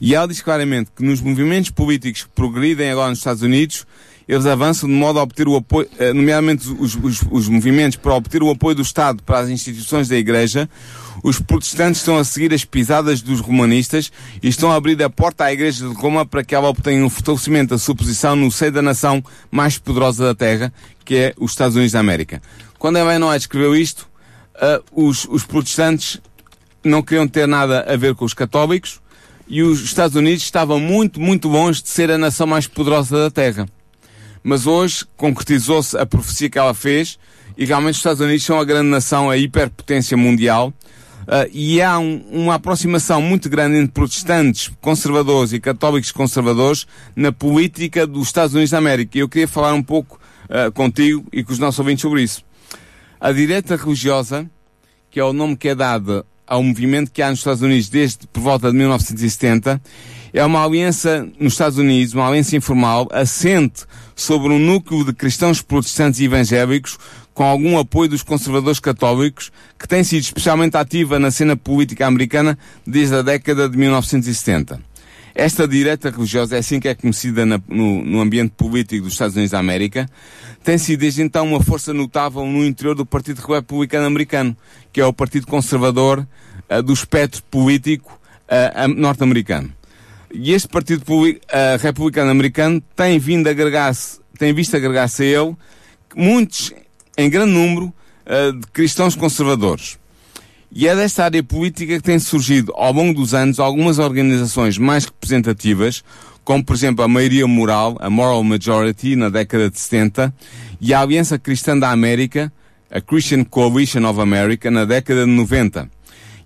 E ela diz claramente que nos movimentos políticos que progridem agora nos Estados Unidos, eles avançam de modo a obter o apoio, eh, nomeadamente os, os, os movimentos para obter o apoio do Estado para as instituições da Igreja, os protestantes estão a seguir as pisadas dos romanistas e estão a abrir a porta à Igreja de Roma para que ela obtenha um fortalecimento da sua posição no seio da nação mais poderosa da Terra, que é os Estados Unidos da América. Quando Ellen White escreveu isto, uh, os, os protestantes não queriam ter nada a ver com os católicos, e os Estados Unidos estavam muito, muito longe de ser a nação mais poderosa da Terra. Mas hoje concretizou-se a profecia que ela fez e realmente os Estados Unidos são a grande nação, a hiperpotência mundial. Uh, e há um, uma aproximação muito grande entre protestantes conservadores e católicos conservadores na política dos Estados Unidos da América. E eu queria falar um pouco uh, contigo e com os nossos ouvintes sobre isso. A direita religiosa, que é o nome que é dado ao movimento que há nos Estados Unidos desde por volta de 1970. É uma aliança nos Estados Unidos, uma aliança informal, assente sobre um núcleo de cristãos protestantes e evangélicos, com algum apoio dos conservadores católicos, que tem sido especialmente ativa na cena política americana desde a década de 1970. Esta direita religiosa, é assim que é conhecida na, no, no, ambiente político dos Estados Unidos da América, tem sido desde então uma força notável no interior do Partido Republicano Americano, que é o partido conservador uh, do espectro político uh, norte-americano. E este Partido uh, Republicano Americano tem vindo agregar-se, tem visto agregar-se a ele muitos, em grande número, de cristãos conservadores. E é desta área política que tem surgido, ao longo dos anos, algumas organizações mais representativas, como por exemplo a maioria moral, a Moral Majority, na década de 70, e a Aliança Cristã da América, a Christian Coalition of America, na década de 90.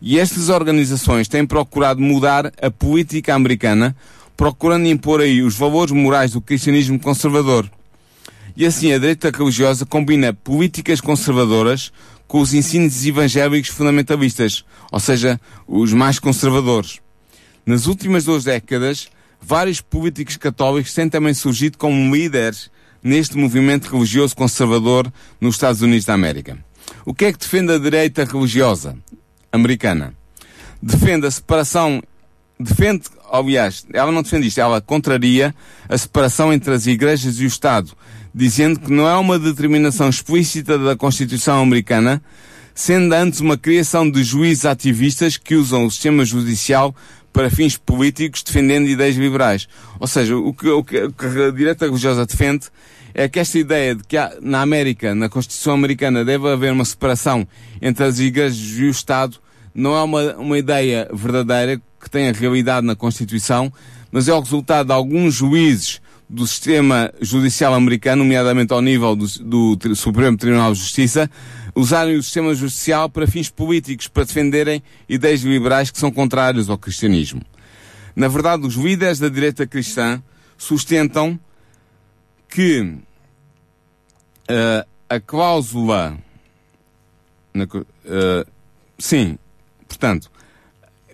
E estas organizações têm procurado mudar a política americana procurando impor aí os valores morais do cristianismo conservador. E assim a direita religiosa combina políticas conservadoras com os ensinos evangélicos fundamentalistas, ou seja, os mais conservadores. Nas últimas duas décadas, vários políticos católicos têm também surgido como líderes neste movimento religioso conservador nos Estados Unidos da América. O que é que defende a direita religiosa americana? Defende a separação, defende, aliás, ela não defende isto, ela contraria a separação entre as igrejas e o Estado, dizendo que não é uma determinação explícita da Constituição americana, sendo antes uma criação de juízes ativistas que usam o sistema judicial para fins políticos, defendendo ideias liberais. Ou seja, o que, o que, o que a direita religiosa defende é que esta ideia de que há, na América, na Constituição americana, deve haver uma separação entre as igrejas e o Estado, não é uma, uma ideia verdadeira que tem a realidade na Constituição, mas é o resultado de alguns juízes do sistema judicial americano, nomeadamente ao nível do, do Supremo Tribunal de Justiça, usarem o sistema judicial para fins políticos, para defenderem ideias liberais que são contrárias ao cristianismo. Na verdade, os líderes da direita cristã sustentam que uh, a cláusula. Na, uh, sim, portanto,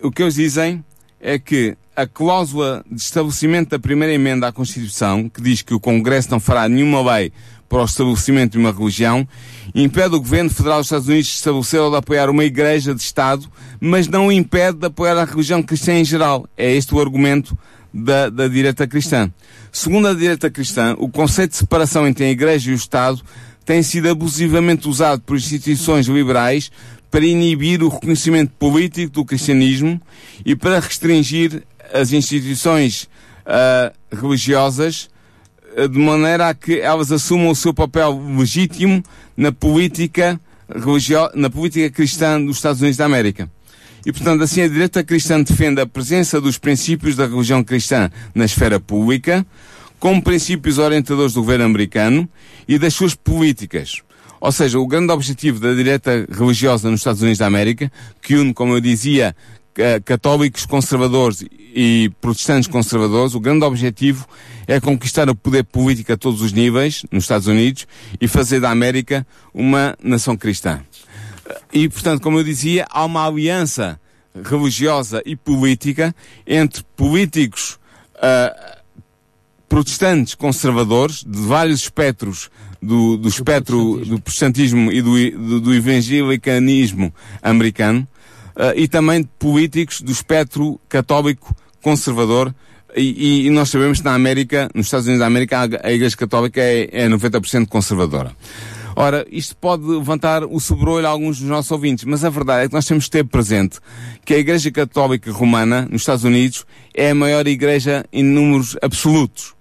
o que eles dizem é que a cláusula de estabelecimento da primeira emenda à Constituição, que diz que o Congresso não fará nenhuma lei para o estabelecimento de uma religião, impede o governo federal dos Estados Unidos de estabelecer ou de apoiar uma igreja de Estado, mas não impede de apoiar a religião cristã em geral. É este o argumento da, da direita cristã. Segundo a direita cristã, o conceito de separação entre a Igreja e o Estado tem sido abusivamente usado por instituições liberais para inibir o reconhecimento político do cristianismo e para restringir as instituições uh, religiosas de maneira a que elas assumam o seu papel legítimo na política religio na política cristã dos Estados Unidos da América. E, portanto, assim a direita cristã defende a presença dos princípios da religião cristã na esfera pública, como princípios orientadores do governo americano e das suas políticas. Ou seja, o grande objetivo da direita religiosa nos Estados Unidos da América, que une, como eu dizia, católicos conservadores e protestantes conservadores, o grande objetivo é conquistar o poder político a todos os níveis nos Estados Unidos e fazer da América uma nação cristã. E, portanto, como eu dizia, há uma aliança religiosa e política entre políticos uh, protestantes conservadores de vários espectros do, do espectro do protestantismo e do, do, do evangelicanismo americano e também de políticos do espectro católico conservador e, e, nós sabemos que na América, nos Estados Unidos da América, a Igreja Católica é, é 90% conservadora. Ora, isto pode levantar o sobrolho a alguns dos nossos ouvintes, mas a verdade é que nós temos que ter presente que a Igreja Católica Romana, nos Estados Unidos, é a maior igreja em números absolutos.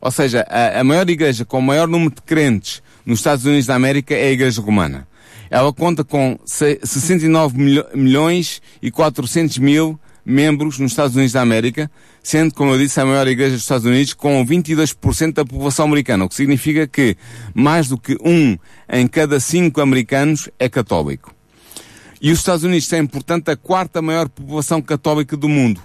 Ou seja, a, a maior igreja com o maior número de crentes nos Estados Unidos da América é a Igreja Romana. Ela conta com 69 milhões e 400 mil membros nos Estados Unidos da América, sendo, como eu disse, a maior igreja dos Estados Unidos com 22% da população americana, o que significa que mais do que um em cada cinco americanos é católico. E os Estados Unidos têm, portanto, a quarta maior população católica do mundo.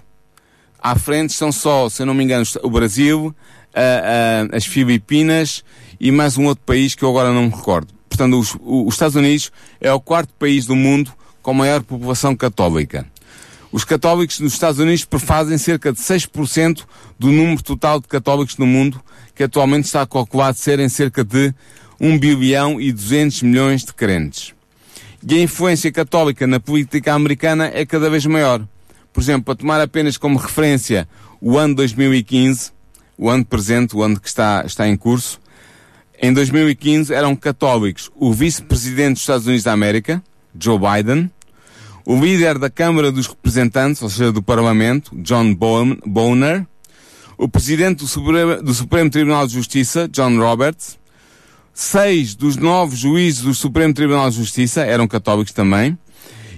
À frente estão só, se eu não me engano, o Brasil, a, a, as Filipinas e mais um outro país que eu agora não me recordo. Portanto, os, os Estados Unidos é o quarto país do mundo com maior população católica. Os católicos nos Estados Unidos prefazem cerca de 6% do número total de católicos no mundo, que atualmente está calculado serem cerca de 1 bilhão e 200 milhões de crentes. E a influência católica na política americana é cada vez maior. Por exemplo, para tomar apenas como referência o ano 2015, o ano presente, o ano que está, está em curso, em 2015 eram católicos o vice-presidente dos Estados Unidos da América, Joe Biden, o líder da Câmara dos Representantes, ou seja, do Parlamento, John Boehner, o presidente do Supremo, do Supremo Tribunal de Justiça, John Roberts, seis dos nove juízes do Supremo Tribunal de Justiça eram católicos também,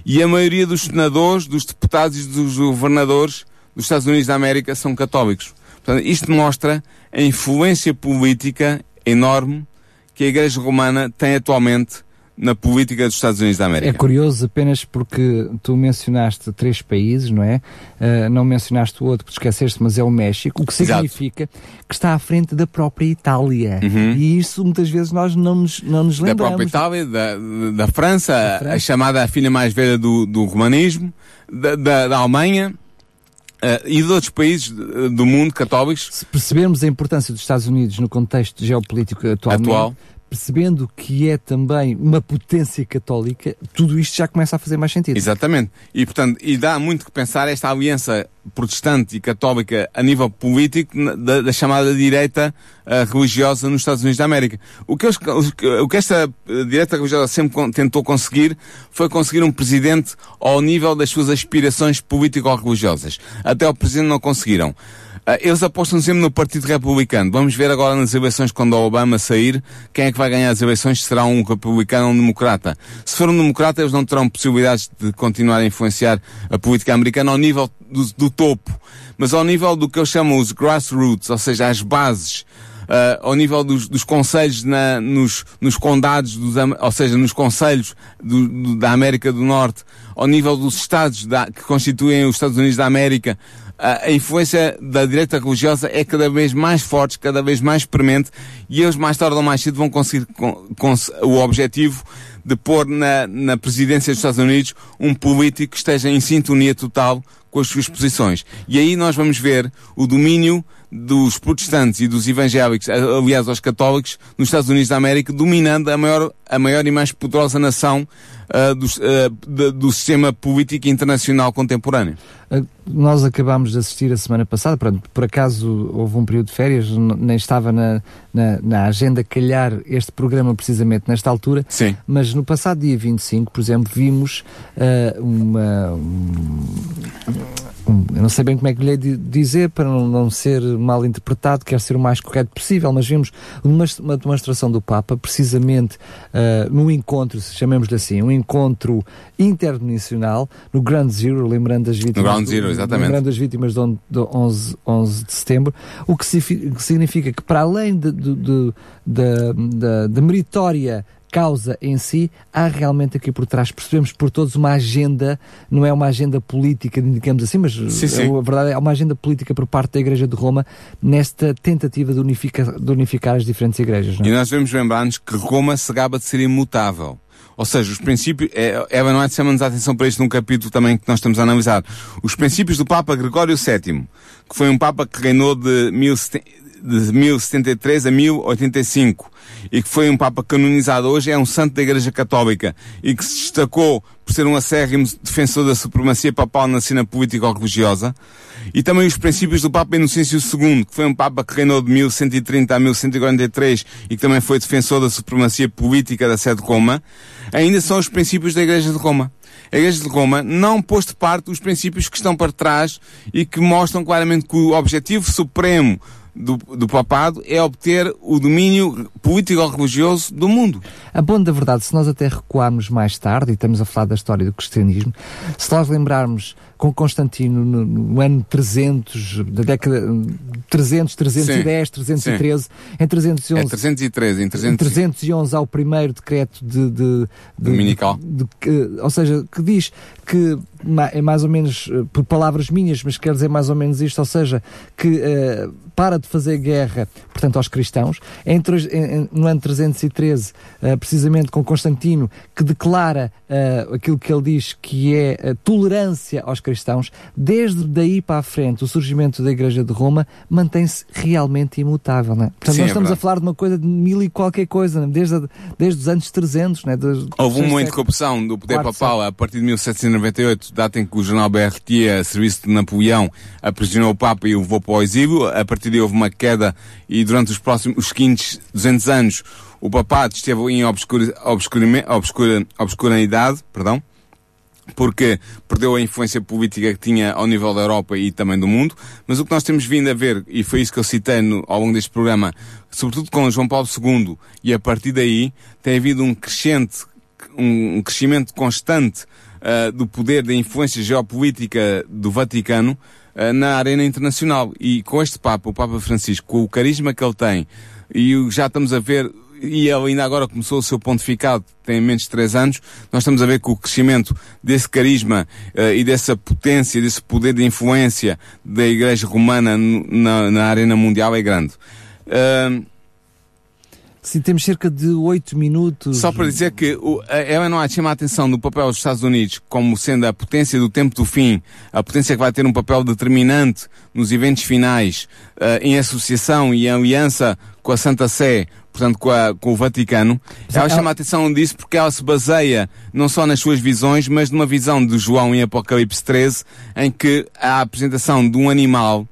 e a maioria dos senadores, dos deputados e dos governadores dos Estados Unidos da América são católicos. Portanto, isto mostra a influência política enorme que a Igreja Romana tem atualmente na política dos Estados Unidos da América. É curioso apenas porque tu mencionaste três países, não é? Uh, não mencionaste o outro que esqueceste, mas é o México, o que significa Exato. que está à frente da própria Itália. Uhum. E isso muitas vezes nós não nos, não nos lembramos. Da própria Itália, da, da, França, da França, a chamada filha mais velha do, do romanismo, da, da, da Alemanha. Uh, e de outros países do mundo católicos. Se percebermos a importância dos Estados Unidos no contexto geopolítico Atual percebendo que é também uma potência católica, tudo isto já começa a fazer mais sentido. Exatamente. E, portanto, e dá muito que pensar esta aliança protestante e católica a nível político da, da chamada direita uh, religiosa nos Estados Unidos da América. O que, o que esta uh, direita religiosa sempre tentou conseguir foi conseguir um presidente ao nível das suas aspirações político-religiosas. Até o presidente não conseguiram. Ah, eles apostam sempre no Partido Republicano. Vamos ver agora nas eleições, quando o Obama sair, quem é que vai ganhar as eleições, será um republicano ou um democrata. Se for um democrata, eles não terão possibilidades de continuar a influenciar a política americana ao nível do, do topo, mas ao nível do que eu chamo os grassroots, ou seja, as bases, Uh, ao nível dos, dos conselhos na, nos, nos condados, dos, ou seja, nos conselhos do, do, da América do Norte, ao nível dos estados da, que constituem os Estados Unidos da América, a, influência da direita religiosa é cada vez mais forte, cada vez mais premente, e eles mais tarde ou mais cedo vão conseguir com, com o objetivo de pôr na, na presidência dos Estados Unidos um político que esteja em sintonia total com as suas posições. E aí nós vamos ver o domínio dos protestantes e dos evangélicos, aliás aos católicos, nos Estados Unidos da América, dominando a maior, a maior e mais poderosa nação uh, do, uh, do, sistema político internacional contemporâneo. Uh, nós acabámos de assistir a semana passada, pronto, por acaso houve um período de férias, nem estava na, na, na, agenda calhar este programa precisamente nesta altura, Sim. mas no passado dia 25, por exemplo, vimos uma. Um, eu não sei bem como é que lhe dizer para não, não, ser mal interpretado, quer ser o mais correto possível, mas vimos uma, uma demonstração do Papa, precisamente uh, num encontro, chamemos-lhe assim, um encontro interdimensional no Grand Zero, lembrando as vítimas. No Ground Zero, exatamente. Lembrando as vítimas do, do 11, 11 de setembro, o que, significa que, para além de, de, de, de, de meritória causa em si, há realmente aqui por trás, percebemos por todos uma agenda, não é uma agenda política, digamos assim, mas sim, sim. a verdade é uma agenda política por parte da Igreja de Roma nesta tentativa de unificar, de unificar as diferentes igrejas. É? E nós devemos lembrar-nos que Roma se gaba de ser imutável. Ou seja, os princípios, é, Eva White chama-nos a atenção para isto num capítulo também que nós estamos a analisar. Os princípios do Papa Gregório VII, que foi um Papa que reinou de, mil, de 1073 a 1085 e que foi um Papa canonizado hoje, é um santo da Igreja Católica e que se destacou por ser um acérrimo defensor da supremacia papal na cena político-religiosa. E também os princípios do Papa Inocêncio II, que foi um Papa que reinou de 1130 a 1143 e que também foi defensor da supremacia política da sede de Roma, ainda são os princípios da Igreja de Roma. A Igreja de Roma não pôs de parte os princípios que estão para trás e que mostram claramente que o objetivo supremo do, do papado é obter o domínio político-religioso do mundo. A bom da verdade, se nós até recuarmos mais tarde, e estamos a falar da história do cristianismo, se nós lembrarmos com Constantino no, no, ano 300, da década 300, 310, sim, 313, sim. em 311. É 313, em 300... em 311 há o primeiro decreto de. de, de Dominical. De, de, ou seja, que diz que é mais ou menos, eh, por palavras minhas, mas quer dizer mais ou menos isto, ou seja, que uh, para de fazer guerra, portanto, aos cristãos. Em, no ano 313, uh, precisamente com Constantino, que declara uh, aquilo que ele diz que é tolerância aos cristãos, desde daí para a frente, o surgimento da Igreja de Roma mantém-se realmente imutável. Não é? Portanto, Sim, nós é estamos a falar de uma coisa de mil e qualquer coisa, desde, desde os anos 300. Não é? Houve um momento de corrupção do poder papal a partir de 1798, data em que o jornal BRT, a serviço de Napoleão, aprisionou o Papa e o levou para o exílio. A partir daí houve uma queda e durante os próximos, os seguintes 200 anos, o papado esteve em obscura, obscura, obscuridade, perdão, porque perdeu a influência política que tinha ao nível da Europa e também do mundo, mas o que nós temos vindo a ver, e foi isso que eu citei no, ao longo deste programa, sobretudo com João Paulo II, e a partir daí tem havido um crescente, um crescimento constante uh, do poder da influência geopolítica do Vaticano uh, na arena internacional. E com este Papa, o Papa Francisco, com o carisma que ele tem, e já estamos a ver e ele ainda agora começou o seu pontificado, tem menos de três anos, nós estamos a ver que o crescimento desse carisma uh, e dessa potência, desse poder de influência da Igreja Romana na, na arena mundial é grande. Uh, Sim, temos cerca de oito minutos. Só para dizer que o, a Ellen White chama a atenção do papel dos Estados Unidos como sendo a potência do tempo do fim, a potência que vai ter um papel determinante nos eventos finais, uh, em associação e em aliança com a Santa Sé, portanto com, a, com o Vaticano. Ela, ela chama a atenção disso porque ela se baseia não só nas suas visões, mas numa visão de João em Apocalipse 13, em que a apresentação de um animal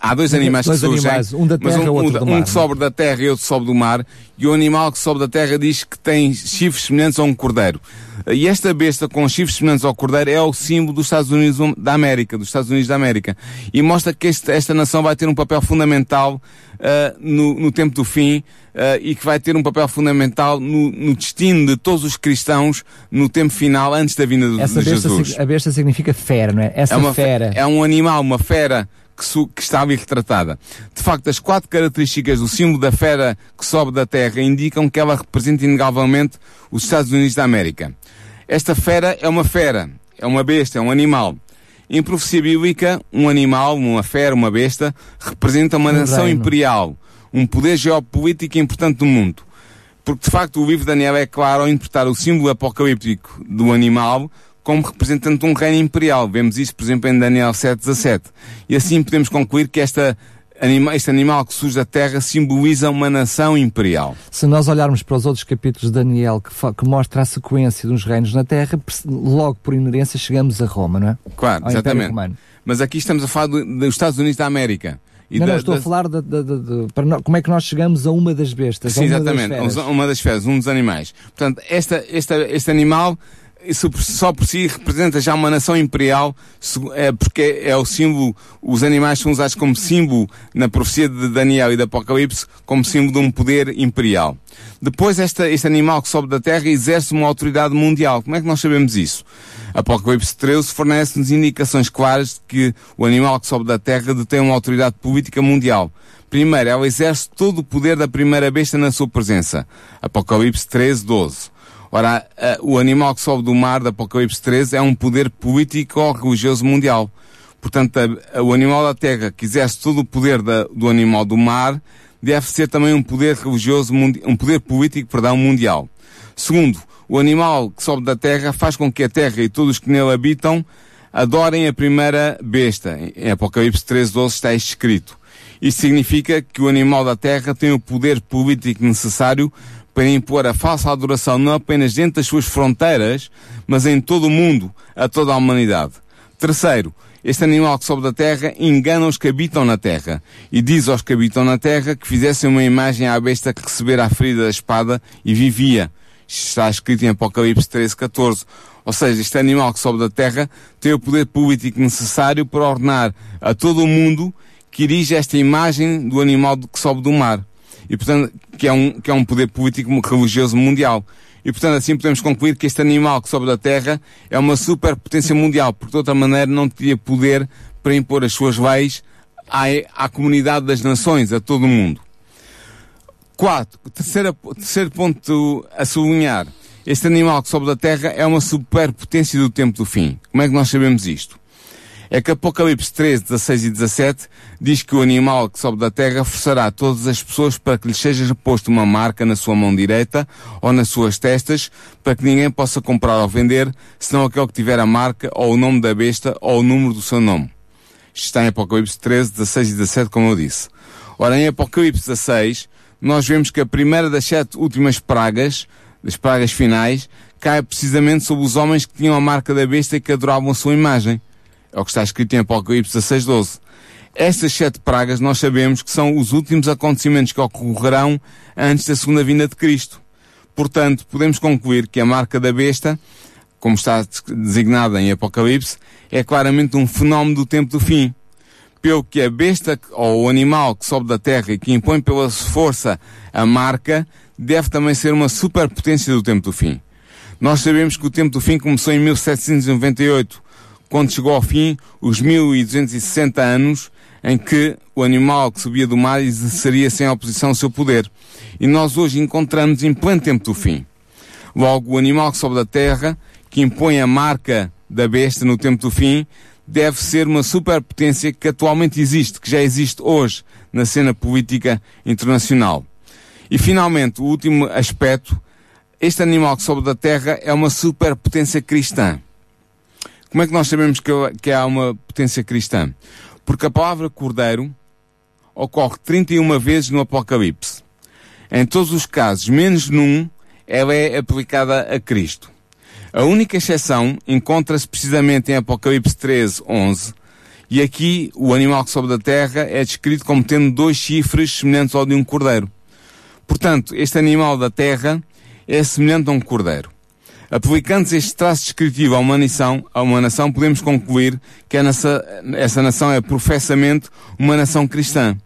Há dois animais dois que surgem, animais, um da terra, um, um, um, um que sobe da terra e outro sobe do mar, e o animal que sobe da terra diz que tem chifres semelhantes a um cordeiro. E esta besta com chifres semelhantes ao cordeiro é o símbolo dos Estados Unidos da América, dos Estados Unidos da América. E mostra que este, esta nação vai ter um papel fundamental uh, no, no, tempo do fim, uh, e que vai ter um papel fundamental no, no, destino de todos os cristãos no tempo final, antes da vinda de, Essa de besta, Jesus. A besta significa fera, não é? Essa é uma fera. É um animal, uma fera que, que está ali retratada. De facto, as quatro características do símbolo da fera que sobe da terra indicam que ela representa inegavelmente os Estados Unidos da América. Esta fera é uma fera, é uma besta, é um animal. Em profecia bíblica, um animal, uma fera, uma besta, representa uma um nação reino. imperial, um poder geopolítico importante do mundo. Porque, de facto, o livro de Daniel é claro ao interpretar o símbolo apocalíptico do animal como representante de um reino imperial. Vemos isso, por exemplo, em Daniel 7.17. E assim podemos concluir que esta este animal que surge da terra simboliza uma nação imperial. Se nós olharmos para os outros capítulos de Daniel que, que mostra a sequência dos reinos na terra, logo por inerência chegamos a Roma, não é? Claro, Ao exatamente. Mas aqui estamos a falar do, dos Estados Unidos da América. E não, da, não, estou da... a falar de, de, de, para como é que nós chegamos a uma das bestas. Sim, exatamente, uma das, uma das feras, um dos animais. Portanto, esta, esta, este animal isso só por si representa já uma nação imperial, é, porque é o símbolo, os animais são usados como símbolo na profecia de Daniel e do Apocalipse, como símbolo de um poder imperial. Depois, esta, este animal que sobe da terra exerce uma autoridade mundial. Como é que nós sabemos isso? Apocalipse 13 fornece-nos indicações claras de que o animal que sobe da terra detém uma autoridade política mundial. Primeiro, ela exerce todo o poder da primeira besta na sua presença. Apocalipse 13, 12. Ora, o animal que sobe do mar, da Apocalipse 13, é um poder político ou religioso mundial. Portanto, o animal da terra que exerce todo o poder da, do animal do mar, deve ser também um poder religioso, um poder político, perdão, mundial. Segundo, o animal que sobe da terra faz com que a terra e todos que nele habitam adorem a primeira besta. Em Apocalipse 13, 12 está escrito. Isso significa que o animal da terra tem o poder político necessário para impor a falsa adoração não apenas dentro das suas fronteiras, mas em todo o mundo, a toda a humanidade. Terceiro, este animal que sobe da terra engana os que habitam na terra e diz aos que habitam na terra que fizessem uma imagem à besta que recebera a ferida da espada e vivia. Está escrito em Apocalipse 13, 14. Ou seja, este animal que sobe da terra tem o poder político necessário para ordenar a todo o mundo que erige esta imagem do animal que sobe do mar e portanto, que é um, que é um poder político religioso mundial. E portanto assim podemos concluir que este animal que sobe da Terra é uma superpotência mundial, porque de outra maneira não teria poder para impor as suas leis à, à comunidade das nações, a todo o mundo. Quatro, terceiro, terceiro ponto a sublinhar. Este animal que sobe da Terra é uma superpotência do tempo do fim. Como é que nós sabemos isto? É que Apocalipse 13, 16 e 17 diz que o animal que sobe da terra forçará todas as pessoas para que lhes seja posto uma marca na sua mão direita ou nas suas testas, para que ninguém possa comprar ou vender, senão aquele que tiver a marca ou o nome da besta ou o número do seu nome. Isto está em Apocalipse 13, 16 e 17, como eu disse. Ora, em Apocalipse 16, nós vemos que a primeira das sete últimas pragas, das pragas finais, cai precisamente sobre os homens que tinham a marca da besta e que adoravam a sua imagem. É o que está escrito em Apocalipse 16.12. Estas sete pragas nós sabemos que são os últimos acontecimentos que ocorrerão antes da segunda vinda de Cristo. Portanto, podemos concluir que a marca da besta, como está designada em Apocalipse, é claramente um fenómeno do tempo do fim. Pelo que a besta ou o animal que sobe da terra e que impõe pela força a marca, deve também ser uma superpotência do tempo do fim. Nós sabemos que o tempo do fim começou em 1798, quando chegou ao fim os 1260 anos em que o animal que subia do mar exerceria sem oposição o seu poder. E nós hoje encontramos em pleno tempo do fim. Logo, o animal que sobe da terra, que impõe a marca da besta no tempo do fim, deve ser uma superpotência que atualmente existe, que já existe hoje na cena política internacional. E finalmente, o último aspecto, este animal que sobe da terra é uma superpotência cristã. Como é que nós sabemos que, que há uma potência cristã? Porque a palavra cordeiro ocorre 31 vezes no Apocalipse. Em todos os casos, menos num, ela é aplicada a Cristo. A única exceção encontra-se precisamente em Apocalipse 13, 11, e aqui o animal que sobe da terra é descrito como tendo dois chifres semelhantes ao de um cordeiro. Portanto, este animal da terra é semelhante a um cordeiro. Aplicando este traço descritivo a uma nação, a uma nação podemos concluir que essa nação é professamente uma nação cristã.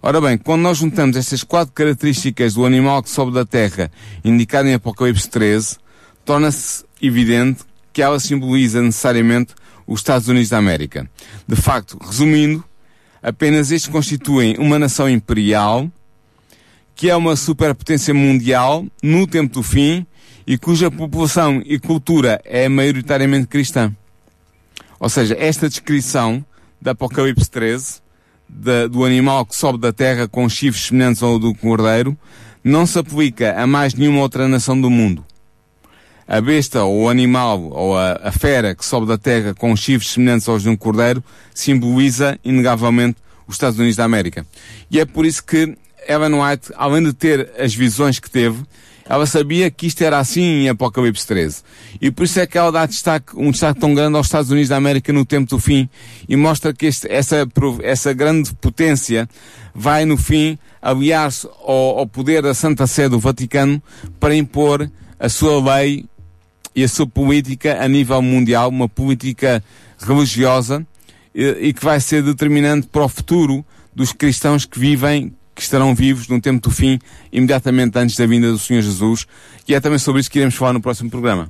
Ora bem, quando nós juntamos estas quatro características do animal que sobe da terra, indicado em Apocalipse 13, torna-se evidente que ela simboliza necessariamente os Estados Unidos da América. De facto, resumindo, apenas estes constituem uma nação imperial, que é uma superpotência mundial no tempo do fim e cuja população e cultura é maioritariamente cristã. Ou seja, esta descrição da Apocalipse 13, de, do animal que sobe da terra com chifres semelhantes ao do cordeiro, não se aplica a mais nenhuma outra nação do mundo. A besta ou o animal ou a, a fera que sobe da terra com chifres semelhantes aos de um cordeiro simboliza, inegavelmente, os Estados Unidos da América. E é por isso que Ellen White, além de ter as visões que teve, ela sabia que isto era assim em Apocalipse 13. E por isso é que ela dá destaque, um destaque tão grande aos Estados Unidos da América no tempo do fim e mostra que este, essa, essa grande potência vai no fim aliar-se ao, ao poder da Santa Sé do Vaticano para impor a sua lei e a sua política a nível mundial, uma política religiosa e, e que vai ser determinante para o futuro dos cristãos que vivem que estarão vivos no tempo do fim, imediatamente antes da vinda do Senhor Jesus. E é também sobre isso que iremos falar no próximo programa.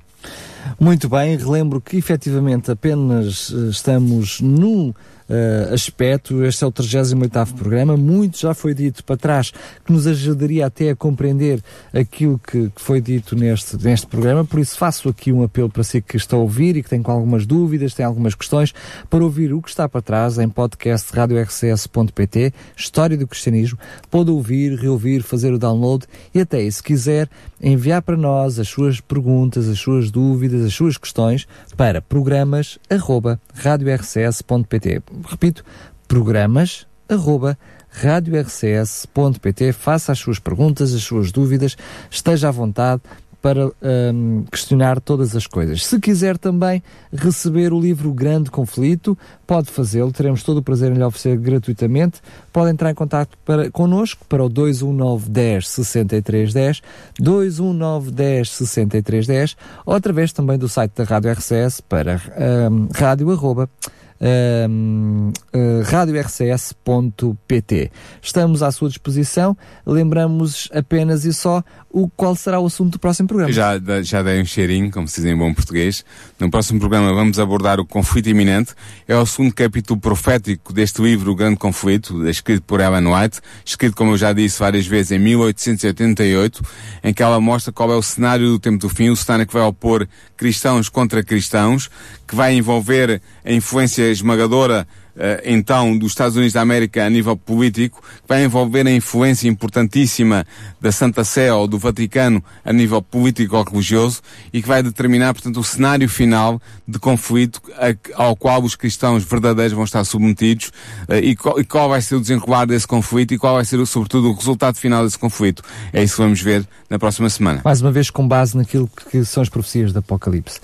Muito bem, relembro que efetivamente apenas eh, estamos no uh, aspecto. Este é o 38 programa. Muito já foi dito para trás que nos ajudaria até a compreender aquilo que, que, foi dito neste, neste programa. Por isso faço aqui um apelo para si que está a ouvir e que tem algumas dúvidas, tem algumas questões, para ouvir o que está para trás em podcast radiorcs.pt, História do Cristianismo. Pode ouvir, reouvir, fazer o download e até, se quiser, enviar para nós as suas perguntas, as suas dúvidas, as suas questões para programas arroba radiorcs.pt repito, programas arroba radiorcs.pt. Faça as suas perguntas, as suas dúvidas, esteja à vontade para um, questionar todas as coisas. Se quiser também receber o livro Grande Conflito, pode fazê-lo, teremos todo o prazer em lhe oferecer gratuitamente. Pode entrar em contato para, connosco para o 219 10 63 10, 219 10 63 10, ou através também do site da Rádio RCS para um, rádio arroba uh, uh, radiorcs.pt. Estamos à sua disposição. Lembramos apenas e só o qual será o assunto do próximo programa. Já, já dei um cheirinho, como se diz em bom português. No próximo programa vamos abordar o conflito iminente. É o segundo capítulo profético deste livro, O Grande Conflito, escrito por Ellen White, escrito, como eu já disse várias vezes, em 1888, em que ela mostra qual é o cenário do tempo do fim, o cenário que vai opor cristãos contra cristãos, que vai envolver a influência esmagadora então dos Estados Unidos da América a nível político, que vai envolver a influência importantíssima da Santa Sé ou do Vaticano a nível político ou religioso e que vai determinar, portanto, o cenário final de conflito ao qual os cristãos verdadeiros vão estar submetidos eh, e qual, e qual vai ser o desenrolar desse conflito e qual vai ser, sobretudo, o resultado final desse conflito. É isso que vamos ver na próxima semana. Mais uma vez com base naquilo que são as profecias do Apocalipse.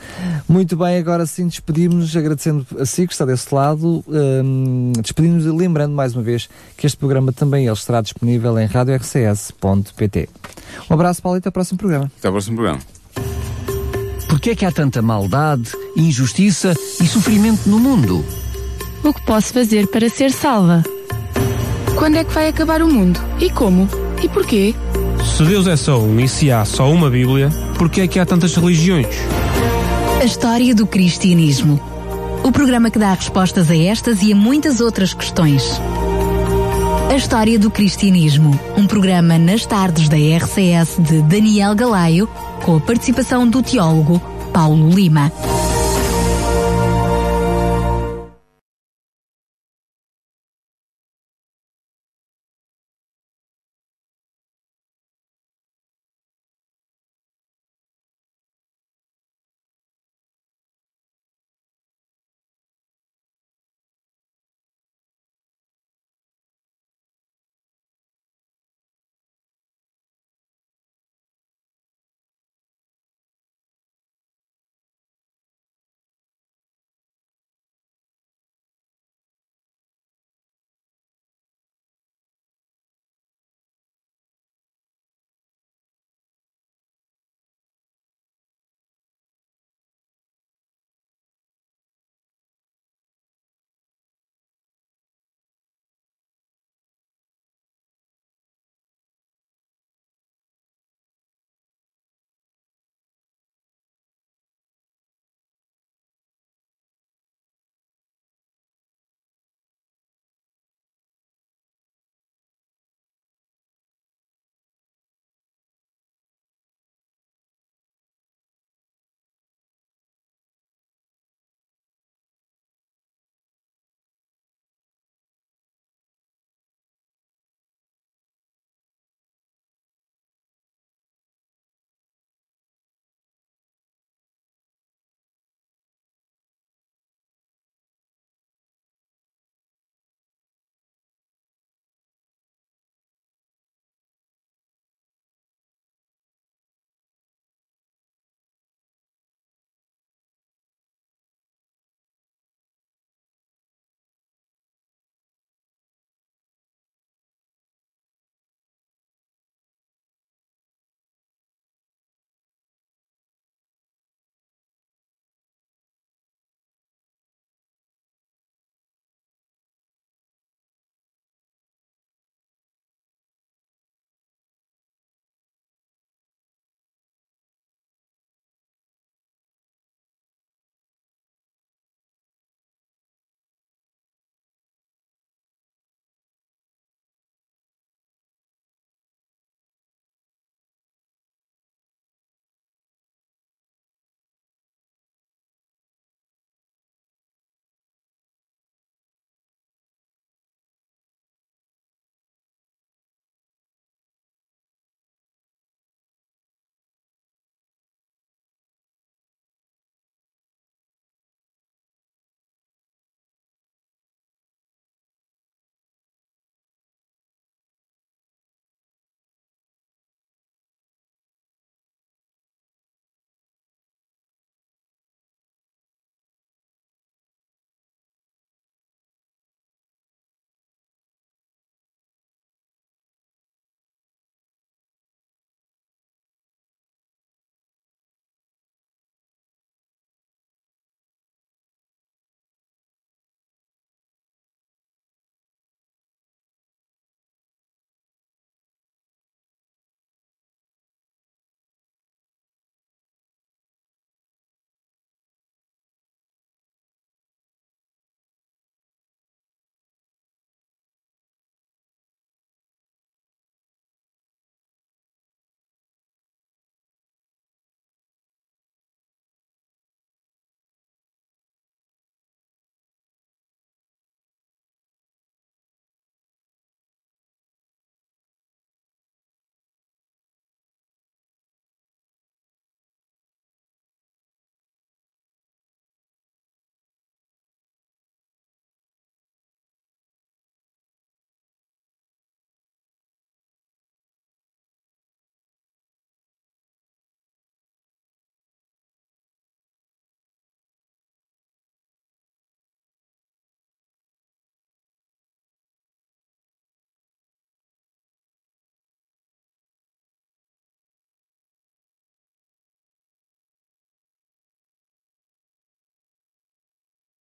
Muito bem, agora sim despedimos, agradecendo a si que está desse lado. Uh, um, despedimos lembrando mais uma vez que este programa também ele estará disponível em radiorcs.pt. Um abraço, Paulo, e até ao próximo programa. Até ao próximo programa. Porquê é que há tanta maldade, injustiça e sofrimento no mundo? O que posso fazer para ser salva? Quando é que vai acabar o mundo? E como? E porquê? Se Deus é só um e se há só uma Bíblia, porquê é que há tantas religiões? A história do cristianismo O programa que dá respostas a estas e a muitas outras questões. A História do Cristianismo, um programa nas tardes da RCS de Daniel Galaio, com a participação do teólogo Paulo Lima.